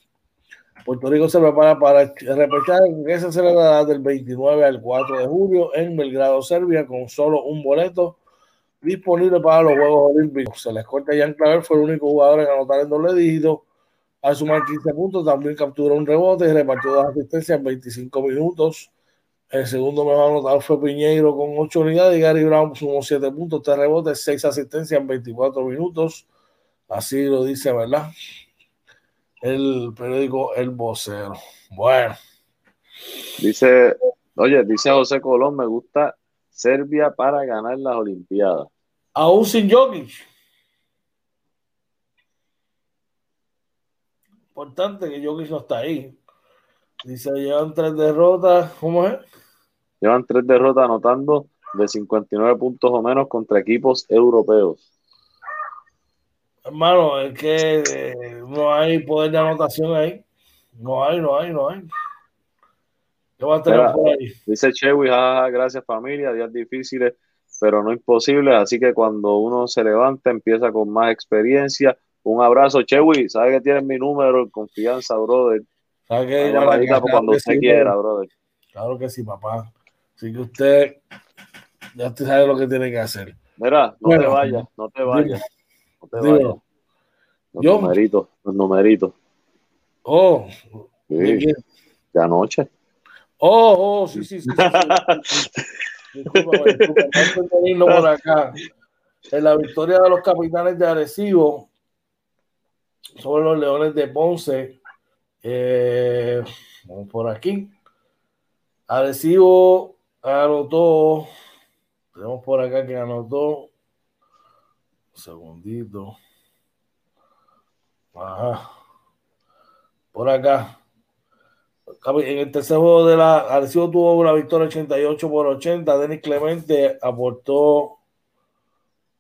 Puerto Rico se prepara para repetir que se celebrará del 29 al 4 de julio en Belgrado, Serbia, con solo un boleto disponible para los Juegos Olímpicos. Se les corta Jan Claver, fue el único jugador en anotar el doble dígito al sumar 15 puntos, también capturó un rebote y repartió dos asistencias en 25 minutos. El segundo mejor anotador fue Piñeiro con 8 unidades y Gary Brown sumó 7 puntos, 3 rebotes, 6 asistencias en 24 minutos. Así lo dice, ¿verdad? El periódico El Vocero. Bueno. Dice, oye, dice José Colón, me gusta Serbia para ganar las Olimpiadas. Aún sin Jokic. Importante que Jokic no está ahí. Dice, llevan tres derrotas. ¿Cómo es? Llevan tres derrotas anotando de 59 puntos o menos contra equipos europeos. Hermano, es que eh, no hay poder de anotación ahí. No hay, no hay, no hay. ¿Qué va a tener por ahí? Dice Chewy, gracias familia, días difíciles, pero no imposibles. Así que cuando uno se levanta, empieza con más experiencia. Un abrazo, Chewy. Sabe que tienes mi número, confianza, brother. ¿Sabe que cuando usted quiera, brother. Claro que sí, papá. Así que usted ya usted sabe lo que tiene que hacer. Mira, no te vayas, no te vayas. No te vayas. Los Yo, numeritos, los numeritos. Oh, sí, de anoche. Oh, oh, sí, sí, sí. <laughs> Disculpa, disculpa, por acá. En la victoria de los capitanes de Arecibo sobre los Leones de Ponce. Eh, vamos por aquí. Arecibo anotó tenemos por acá que anotó. Un segundito. Ajá. Por acá. En el tercer juego de la Arecibo tuvo una victoria 88 por 80. Denis Clemente aportó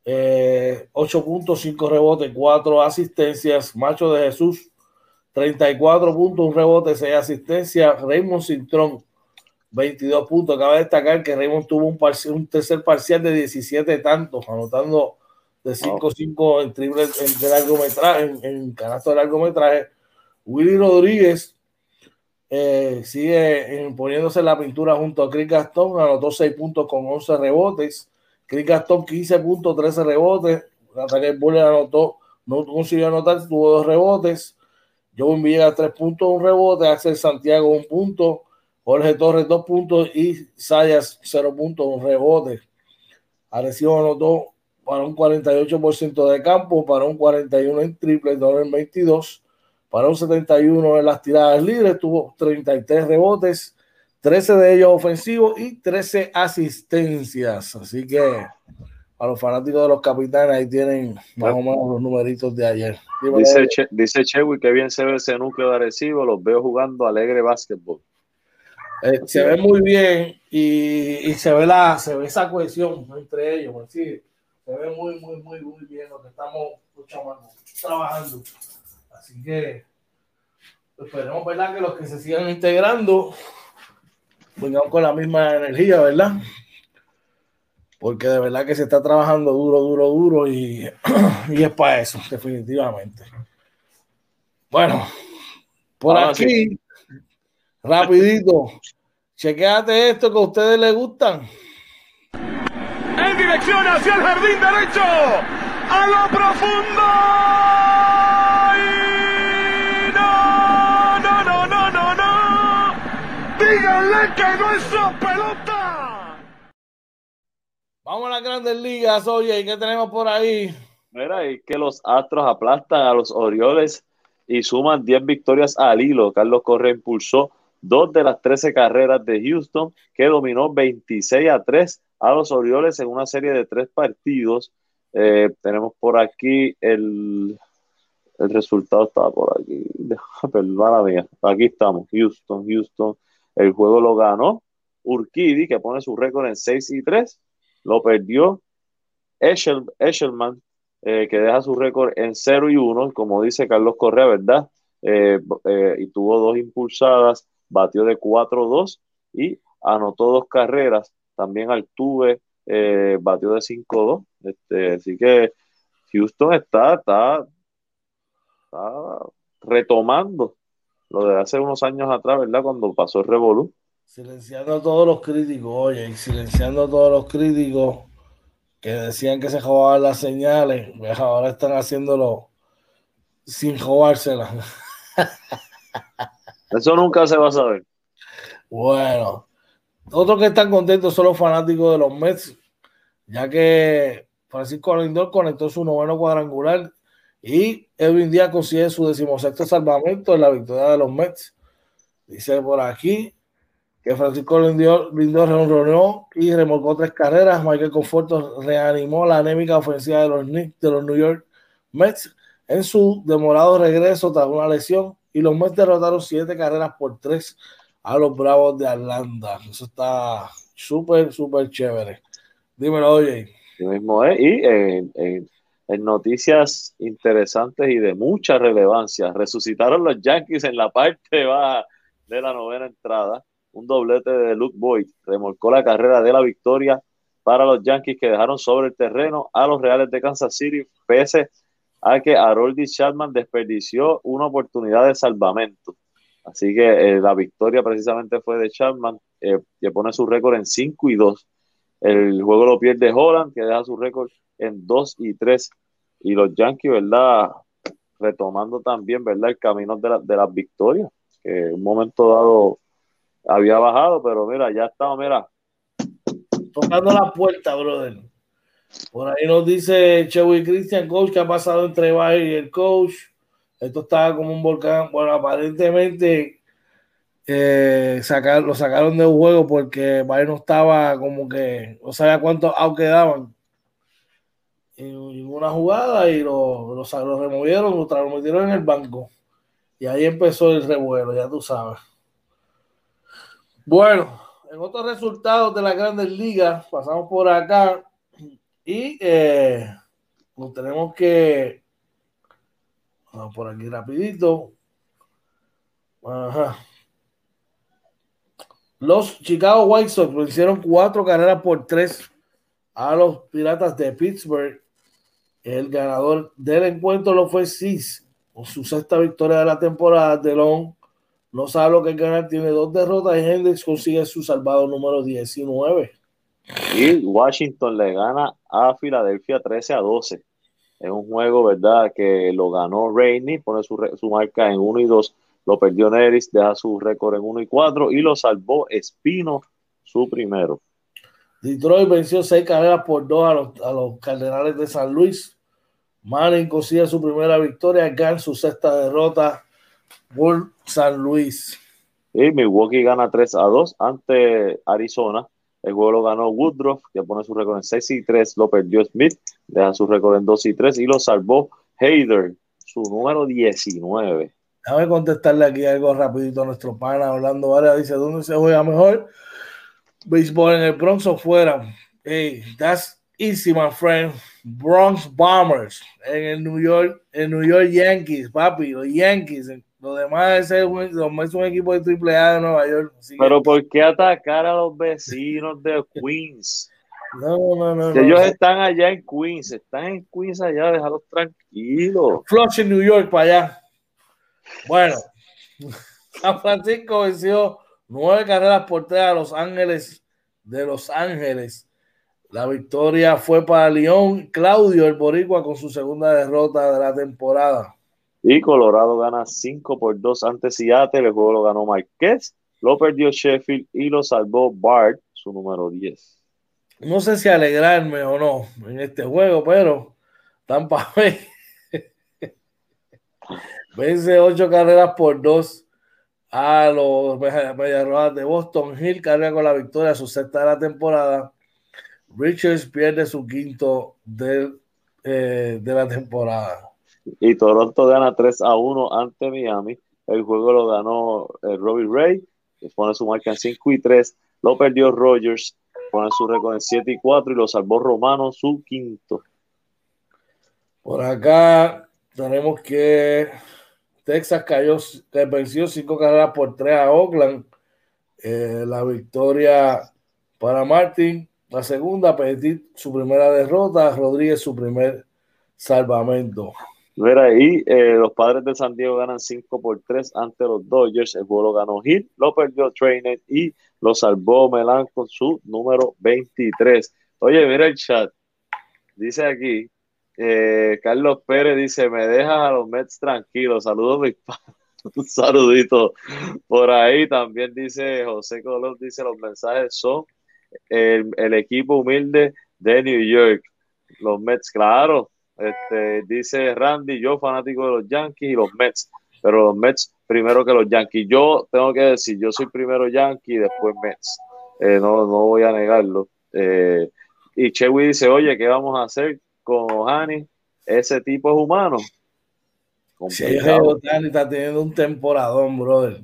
eh, 8.5 rebotes, 4 asistencias. Macho de Jesús, 34 puntos, un rebote, 6 asistencias. Raymond Cintrón, 22 puntos. Cabe destacar que Raymond tuvo un, un tercer parcial de 17 tantos, anotando de 5-5 en triple en, de largometraje, en, en, canasto de largometraje. Willy Rodríguez eh, sigue poniéndose la pintura junto a Chris Gastón, anotó 6 puntos con 11 rebotes. Chris Gastón 15 puntos, 13 rebotes. Nathaniel Buller anotó, no consiguió anotar, tuvo dos rebotes. Joe Villegas 3 puntos, un rebote. Axel Santiago un punto. Jorge Torres, dos puntos y Sayas, cero puntos, un rebote. Arecibo anotó para un 48% de campo, para un 41% en triple, en 22, para un 71% en las tiradas libres, tuvo 33 rebotes, 13 de ellos ofensivos y 13 asistencias. Así que a los fanáticos de los capitanes ahí tienen más o menos los numeritos de ayer. Dice, che, dice Chewy que bien se ve ese núcleo de Arecibo, los veo jugando alegre básquetbol. Eh, se ve muy bien y, se ve la se ve esa cohesión entre ellos. Pues se ve muy, muy, muy, muy bien lo que estamos trabajando. Así que esperemos, ¿verdad? Que los que se sigan integrando vengan con la misma energía, ¿verdad? Porque de verdad que se está trabajando duro, duro, duro y, <clears throat> y es para eso, definitivamente. Bueno, por aquí. Rapidito. Chequéate esto que a ustedes les gustan. En dirección hacia el jardín derecho. A lo profundo. no, no, no, no, no, no. Díganle que no es su pelota. Vamos a las grandes ligas, oye, ¿y qué tenemos por ahí? Mira, y que los Astros aplastan a los Orioles y suman 10 victorias al hilo. Carlos Correa impulsó dos de las 13 carreras de Houston, que dominó 26 a 3 a los Orioles en una serie de tres partidos. Eh, tenemos por aquí el, el resultado, estaba por aquí, perdona mía, aquí estamos, Houston, Houston, el juego lo ganó Urquidi, que pone su récord en 6 y 3, lo perdió Eshelman, eh, que deja su récord en 0 y 1, como dice Carlos Correa, ¿verdad? Eh, y tuvo dos impulsadas batió de 4-2 y anotó dos carreras. También Altuve eh, batió de 5-2. Este, así que Houston está, está, retomando lo de hace unos años atrás, ¿verdad? Cuando pasó el Revolú. Silenciando a todos los críticos, oye, silenciando a todos los críticos que decían que se jugaban las señales, pues ahora están haciéndolo sin jugárselas. <laughs> Eso nunca se va a saber. Bueno, otros que están contentos son los fanáticos de los Mets, ya que Francisco Lindor conectó su noveno cuadrangular y Edwin Díaz consigue su decimosexto salvamento en la victoria de los Mets. Dice por aquí Francisco Lindor, Lindor reunió y remolcó tres carreras. Michael Conforto reanimó la anémica ofensiva de los, de los New York Mets en su demorado regreso tras una lesión y los Mets derrotaron siete carreras por tres a los Bravos de Atlanta. Eso está súper, súper chévere. Dímelo, oye. mismo es. Y en, noticias interesantes y de mucha relevancia, resucitaron los Yankees en la parte baja de la novena entrada. Un doblete de Luke Boyd remolcó la carrera de la victoria para los Yankees que dejaron sobre el terreno a los Reales de Kansas City, pese a que Haroldi Chapman desperdició una oportunidad de salvamento. Así que eh, la victoria precisamente fue de Chapman, eh, que pone su récord en 5 y 2. El juego lo pierde Holland, que deja su récord en 2 y 3. Y los Yankees, ¿verdad? Retomando también, ¿verdad? El camino de, de las victorias, que en un momento dado había bajado, pero mira, ya estaba, mira. Tocando la puerta, brother. Por ahí nos dice Chewy Christian, coach, que ha pasado entre Bayer y el coach. Esto estaba como un volcán. Bueno, aparentemente eh, lo sacaron de un juego porque Bayer no estaba como que no sabía cuántos out quedaban en, una jugada y lo, lo, removieron, lo, metieron en el banco. Y ahí empezó el revuelo, ya tú sabes. Bueno, en otros resultados de las grandes ligas, pasamos por acá. Y eh, nos tenemos que. Vamos por aquí rapidito. Ajá. Los Chicago White Sox vencieron cuatro carreras por tres a los Piratas de Pittsburgh. El ganador del encuentro lo fue Cis, con su sexta victoria de la temporada. Delon no sabe lo que ganar, tiene dos derrotas y Hendrix consigue su salvado número 19. Y Washington le gana a Filadelfia 13 a 12. Es un juego, ¿verdad? Que lo ganó Rainey, pone su, su marca en 1 y 2. Lo perdió Neris, deja su récord en 1 y 4 y lo salvó Espino, su primero. Detroit venció 6 carreras por 2 a los, a los Cardenales de San Luis. Manning consigue su primera victoria, Gan su sexta derrota por San Luis. Y Milwaukee gana 3 a 2 ante Arizona. El juego lo ganó Woodruff, que pone su récord en 6 y 3. Lo perdió Smith, deja su récord en 2 y 3. Y lo salvó Hayder, su número 19. Déjame contestarle aquí algo rapidito a nuestro pana Orlando Varela. Dice, ¿dónde se juega mejor? Béisbol en el Bronx o fuera. Hey, that's easy, my friend. Bronx Bombers en el New York, en New York Yankees, papi, los Yankees. Lo demás es, un equipo de triple A de Nueva York. Pero ¿por qué atacar a los vecinos de Queens? <laughs> No, no, no. Que ellos están allá en Queens, están en Queens allá, déjalos tranquilos. Flushing, New York, para allá. Bueno, <laughs> San Francisco venció nueve carreras por tres a Los Ángeles de Los Ángeles. La victoria fue para León Claudio, el Boricua, con su segunda derrota de la temporada. Y Colorado gana 5 por 2 ante Seattle. El juego lo ganó Marquez, lo perdió Sheffield y lo salvó Bart, su número 10. No sé si alegrarme o no en este juego, pero Tampa <laughs> Bay vence 8 carreras por 2 a los Medias de Boston. Hill carga con la victoria, su sexta de la temporada. Richards pierde su quinto de, eh, de la temporada y Toronto gana 3 a 1 ante Miami. El juego lo ganó eh, Robbie Ray, que pone su marca en 5 y 3. Lo perdió Rogers, pone su récord en 7 y 4 y lo salvó Romano, su quinto. Por acá tenemos que Texas cayó, venció 5 carreras por 3 a Oakland. Eh, la victoria para Martin, la segunda, Petit su primera derrota, Rodríguez su primer salvamento. Ahí, eh, los padres de San Diego ganan 5 por 3 ante los Dodgers. El juego lo ganó Hill, lo perdió Trainer y lo salvó Melan con su número 23. Oye, mira el chat. Dice aquí, eh, Carlos Pérez dice, me dejas a los Mets tranquilos. Saludos, mis padres. <laughs> Un saludito por ahí. También dice José Colón, dice, los mensajes son el, el equipo humilde de New York. Los Mets, claro, este, dice Randy, yo fanático de los Yankees y los Mets, pero los Mets primero que los Yankees. Yo tengo que decir, yo soy primero Yankee y después Mets. Eh, no, no voy a negarlo. Eh, y Chewy dice, oye, ¿qué vamos a hacer con Hani? Ese tipo es humano. Sí, está teniendo un temporadón, brother.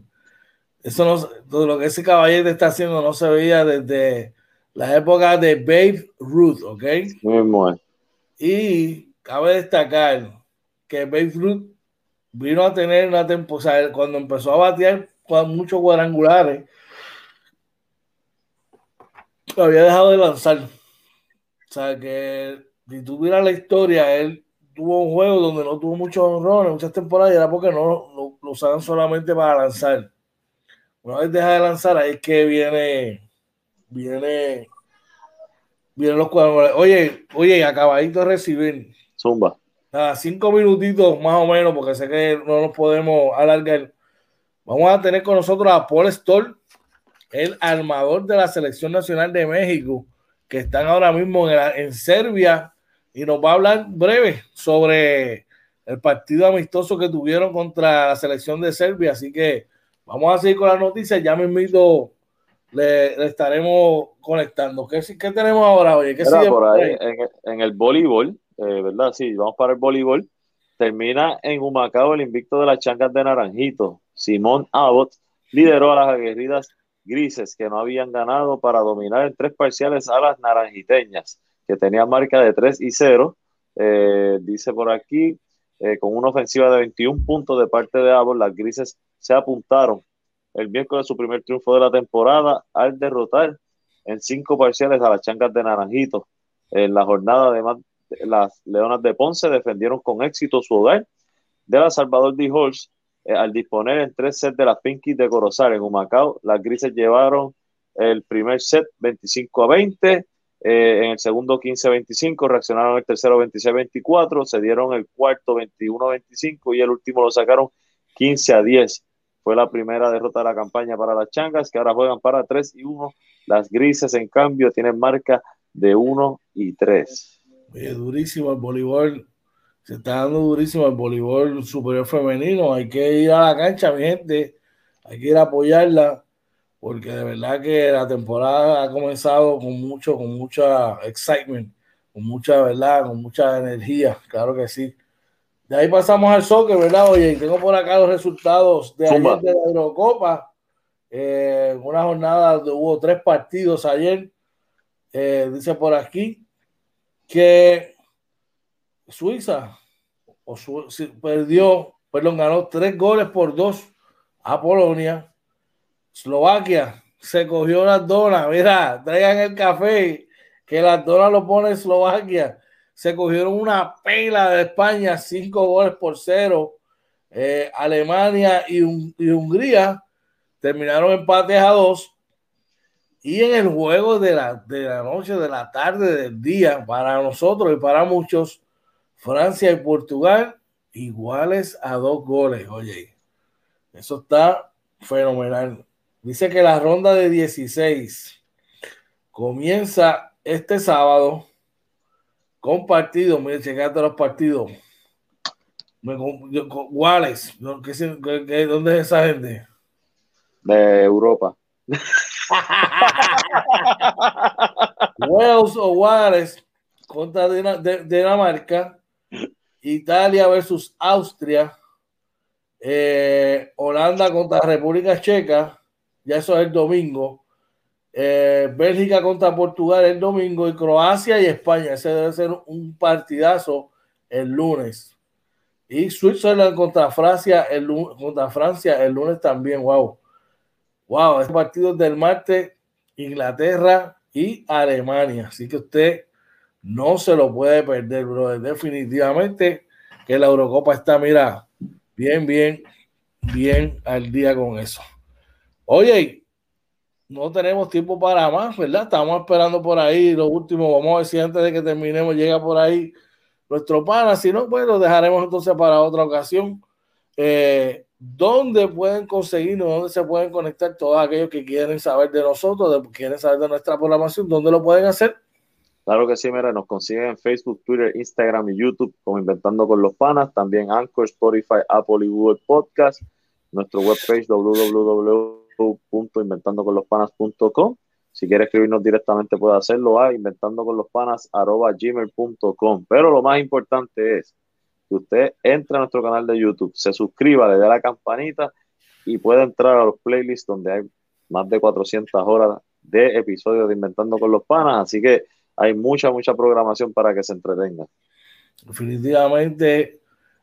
Eso no, todo lo que ese caballero está haciendo no se veía desde la época de Babe Ruth, ¿ok? Muy bueno. Y cabe destacar que Babe vino a tener una temporada, cuando empezó a batear con muchos cuadrangulares, había dejado de lanzar. O sea que si tuviera la historia, él tuvo un juego donde no tuvo muchos honrones, muchas temporadas, y era porque no lo, lo usaban solamente para lanzar. Una vez deja de lanzar, ahí es que viene, viene, vienen los cuadros. Oye, oye, acabadito de recibir. Zumba. Cinco minutitos más o menos, porque sé que no nos podemos alargar. Vamos a tener con nosotros a Paul Stoll, el armador de la Selección Nacional de México, que están ahora mismo en, en Serbia, y nos va a hablar breve sobre el partido amistoso que tuvieron contra la selección de Serbia. Así que Vamos a seguir con las noticias. Ya mismo le, le estaremos conectando. ¿Qué, ¿Qué, tenemos ahora, oye? ¿Qué sigue por ahí, En, el voleibol, eh, ¿verdad? Sí, vamos para el voleibol. Termina en Humacao el invicto de las chancas de Naranjito. Simón Abbott lideró a las aguerridas grises que no habían ganado para dominar en tres parciales a las naranjiteñas, que tenían marca de 3 y 0. Eh, dice por aquí, eh, con una ofensiva de 21 puntos de parte de Abbott, las grises se apuntaron el miércoles su primer triunfo de la temporada al derrotar en cinco parciales a las chancas de Naranjito. En la jornada, además, las Leonas de Ponce defendieron con éxito su hogar de la Salvador de Halls eh, al disponer en tres sets de las Pinkies de Corozal en Humacao. Las grises llevaron el primer set 25 a 20, eh, en el segundo 15-25, reaccionaron el tercero 26-24, se dieron el cuarto 21-25 y el último lo sacaron 15 a 10. Fue la primera derrota de la campaña para las changas, que ahora juegan para 3 y 1. Las grises, en cambio, tienen marca de 1 y 3. Oye, durísimo el voleibol. Se está dando durísimo el voleibol superior femenino. Hay que ir a la cancha, mi gente. Hay que ir a apoyarla. Porque de verdad que la temporada ha comenzado con mucho, con mucha excitement, con mucha verdad, con mucha energía. Claro que sí. De ahí pasamos al soccer, ¿verdad? Oye, tengo por acá los resultados de ayer de la Eurocopa. Eh, una jornada donde hubo tres partidos ayer. Eh, dice por aquí que Suiza perdió, perdón, ganó tres goles por dos a Polonia. Eslovaquia se cogió las donas. Mira, traigan el café, que las donas lo pone Eslovaquia se cogieron una pela de España, cinco goles por cero. Eh, Alemania y, Hungría terminaron empates a dos. Y en el juego de la, de la noche, de la tarde, del día, para nosotros y para muchos, Francia y Portugal iguales a dos goles. Oye, eso está fenomenal. Dice que la ronda de 16 comienza este sábado con partidos, mire, checate los partidos. Wallace, ¿dónde es esa gente? De Europa. <laughs> Wales o Wallace contra Dinamarca, Italia versus Austria, eh, Holanda contra República Checa, ya eso es el domingo. Eh, Bélgica contra Portugal el domingo y Croacia y España. Ese debe ser un partidazo el lunes. Y Switzerland contra Francia el, contra Francia el lunes también. Wow. Wow, este partido del martes, Inglaterra y Alemania. Así que usted no se lo puede perder, bro. Definitivamente que la Eurocopa está, mira, bien, bien, bien al día con eso. Oye, no tenemos tiempo para más, ¿verdad? Estamos esperando por ahí lo último. Vamos a ver si antes de que terminemos llega por ahí nuestro pana. Si no, pues lo dejaremos entonces para otra ocasión. Eh, ¿Dónde pueden conseguirnos? ¿Dónde se pueden conectar todos aquellos que quieren saber de nosotros, de, quieren saber de nuestra programación? ¿Dónde lo pueden hacer? Claro que sí, mira, nos consiguen en Facebook, Twitter, Instagram y YouTube como Inventando con los Panas, también Anchor, Spotify, Apple y Google Podcast, nuestro webpage www www.inventandoconlospanas.com. Si quiere escribirnos directamente puede hacerlo a inventandoconlospanas.gmail.com. Pero lo más importante es que usted entre a nuestro canal de YouTube, se suscriba, le dé la campanita y pueda entrar a los playlists donde hay más de 400 horas de episodios de Inventando con los Panas. Así que hay mucha, mucha programación para que se entretenga. Definitivamente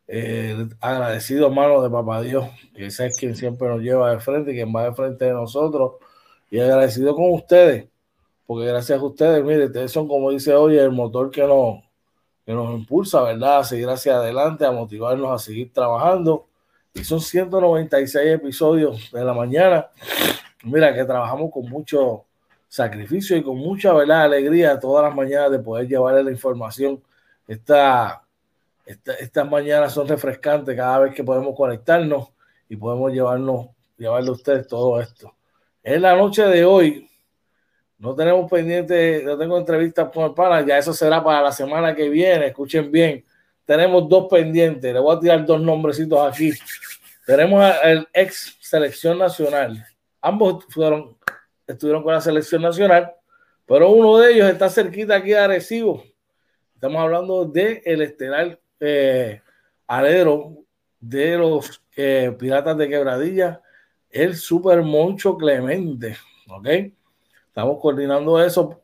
eh, agradecido, hermano, de Papá Dios, que ese es quien siempre nos lleva de frente, quien va de frente de nosotros, y agradecido con ustedes, porque gracias a ustedes, mire, ustedes son, como dice hoy, el motor que nos, que nos impulsa, ¿verdad?, a seguir hacia adelante, a motivarnos a seguir trabajando. Y son 196 episodios de la mañana. Mira que trabajamos con mucho sacrificio y con mucha ¿verdad? alegría todas las mañanas de poder llevarle la información. Esta, estas mañanas son refrescantes cada vez que podemos conectarnos y podemos llevarnos, llevarle a ustedes todo esto. En la noche de hoy, no tenemos pendiente, no tengo entrevistas con el pana, ya eso será para la semana que viene, escuchen bien. Tenemos dos pendientes, le voy a tirar dos nombrecitos aquí. Tenemos al ex selección nacional. Ambos estuvieron con la selección nacional, pero uno de ellos está cerquita aquí de Arecibo. Estamos hablando de el estelar eh, alero de los eh, Piratas de Quebradilla, el Super Moncho Clemente. ¿Ok? Estamos coordinando eso.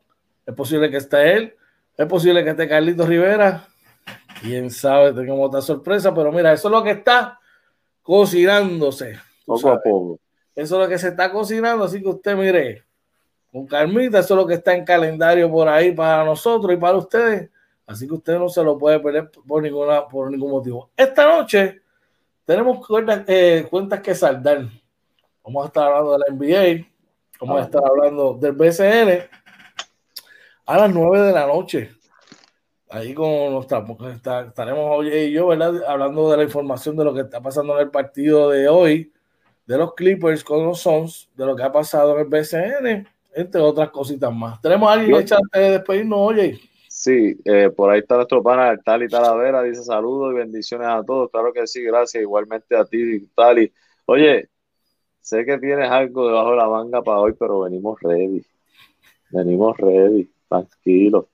Es posible que esté él, es posible que esté Carlitos Rivera. Quién sabe, tengamos otra sorpresa, pero mira, eso es lo que está cocinándose. Poco a poco. Eso es lo que se está cocinando, así que usted mire, con calmita, eso es lo que está en calendario por ahí para nosotros y para ustedes. Así que usted no se lo puede perder por, ninguna, por ningún motivo. Esta noche tenemos cuentas, eh, cuentas que saldar. Vamos a estar hablando de la NBA, vamos a estar hablando del BCN a las 9 de la noche. Ahí con nuestra, estaremos hoy y yo, ¿verdad? Hablando de la información de lo que está pasando en el partido de hoy de los Clippers con los Suns, de lo que ha pasado en el BCN, entre otras cositas más. ¿Tenemos a alguien que antes de despedirnos, oye? Sí, eh, por ahí está nuestro pana Tali Talavera, dice saludos y bendiciones a todos. Claro que sí, gracias. Igualmente a ti, Tali. Oye, sé que tienes algo debajo de la manga para hoy, pero venimos ready. Venimos ready, tranquilo.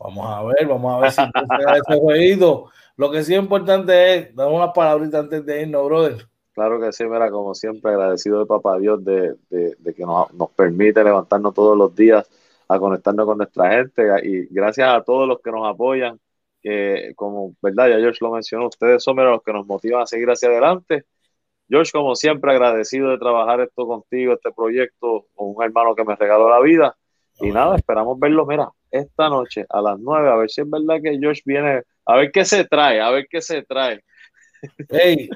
Vamos a ver, vamos a ver si ese jueguito. Lo que sí es importante es, dar unas palabritas antes de irnos, brother. Claro que sí, mira, como siempre, agradecido de Papá Dios de, que nos, nos, permite levantarnos todos los días a conectarnos con nuestra gente y gracias a todos los que nos apoyan, que como verdad, ya George lo mencionó, ustedes son los que nos motivan a seguir hacia adelante. George, como siempre, agradecido de trabajar esto contigo, este proyecto, con un hermano que me regaló la vida. Y nada, esperamos verlo, mira, esta noche a las nueve, a ver si es verdad que George viene, a ver qué se trae, a ver qué se trae. Hey,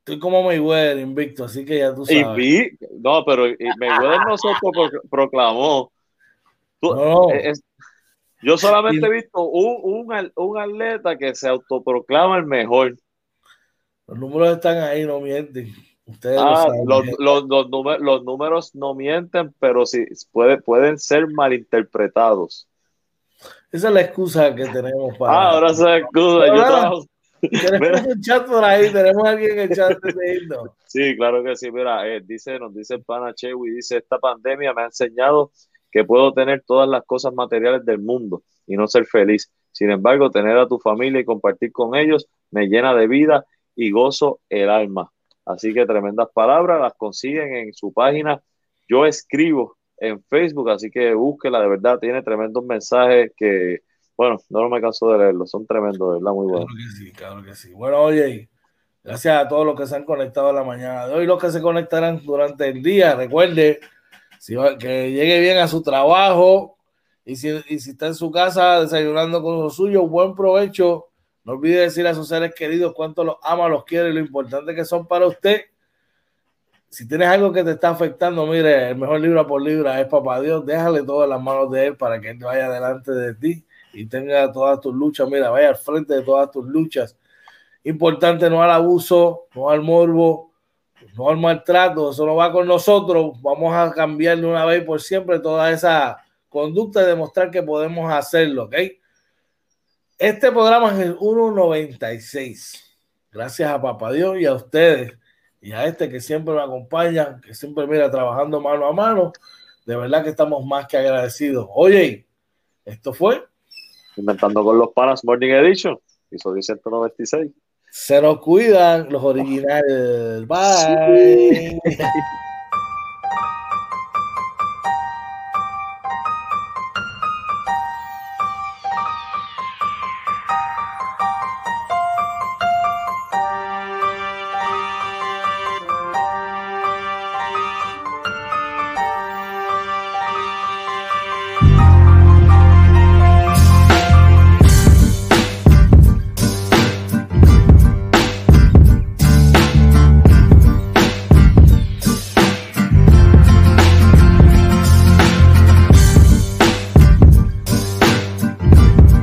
Estoy como Mayweather invicto, así que ya tú sabes. No, pero Mayweather no se proclamó. yo solamente he visto un, un, atleta que se autoproclama el mejor. Los números están ahí, no mienten. Ustedes ah, los, los, los, números, no mienten, pero sí puede, pueden ser malinterpretados. Esa es la excusa que tenemos para. Ah, ahora esa es la excusa. Yo trabajo, tenemos <laughs> un chat por ahí, tenemos alguien en el chat de Sí, claro que sí. Mira, eh, dice, nos dice el pana Chewy, dice, esta pandemia me ha enseñado que puedo tener todas las cosas materiales del mundo y no ser feliz. Sin embargo, tener a tu familia y compartir con ellos me llena de vida y gozo el alma. Así que tremendas palabras, las consiguen en su página. Yo escribo en Facebook, así que búsquela, de verdad, tiene tremendos mensajes que bueno, no me canso de leerlo, son tremendos, ¿verdad? Muy buenos. Claro que sí, claro que sí. Bueno, oye, gracias a todos los que se han conectado en la mañana de hoy, los que se conectarán durante el día. Recuerde si que llegue bien a su trabajo y si, está en su casa desayunando con lo suyo, buen provecho. No olvide decir a sus seres queridos cuánto los ama, los quiere y lo importante que son para usted. Si tienes algo que te está afectando, mire, el mejor libro por libra es Papá Dios. Déjale todo en las manos de Él para que Él vaya delante de ti y tenga todas tus luchas, mira, vaya al frente de todas tus luchas. Importante no al abuso, no al morbo, no al maltrato, eso no va con nosotros. Vamos a cambiar de una vez por siempre toda esa conducta y demostrar que podemos hacerlo, ¿ok? Este programa es el 196. Gracias a Papá Dios y a ustedes y a este que siempre me acompaña, que siempre mira trabajando mano a mano. De verdad que estamos más que agradecidos. Oye, esto fue Inventando con los Panas Morning Edition. Episodio 196. Se nos cuidan los originales. Bye. <laughs>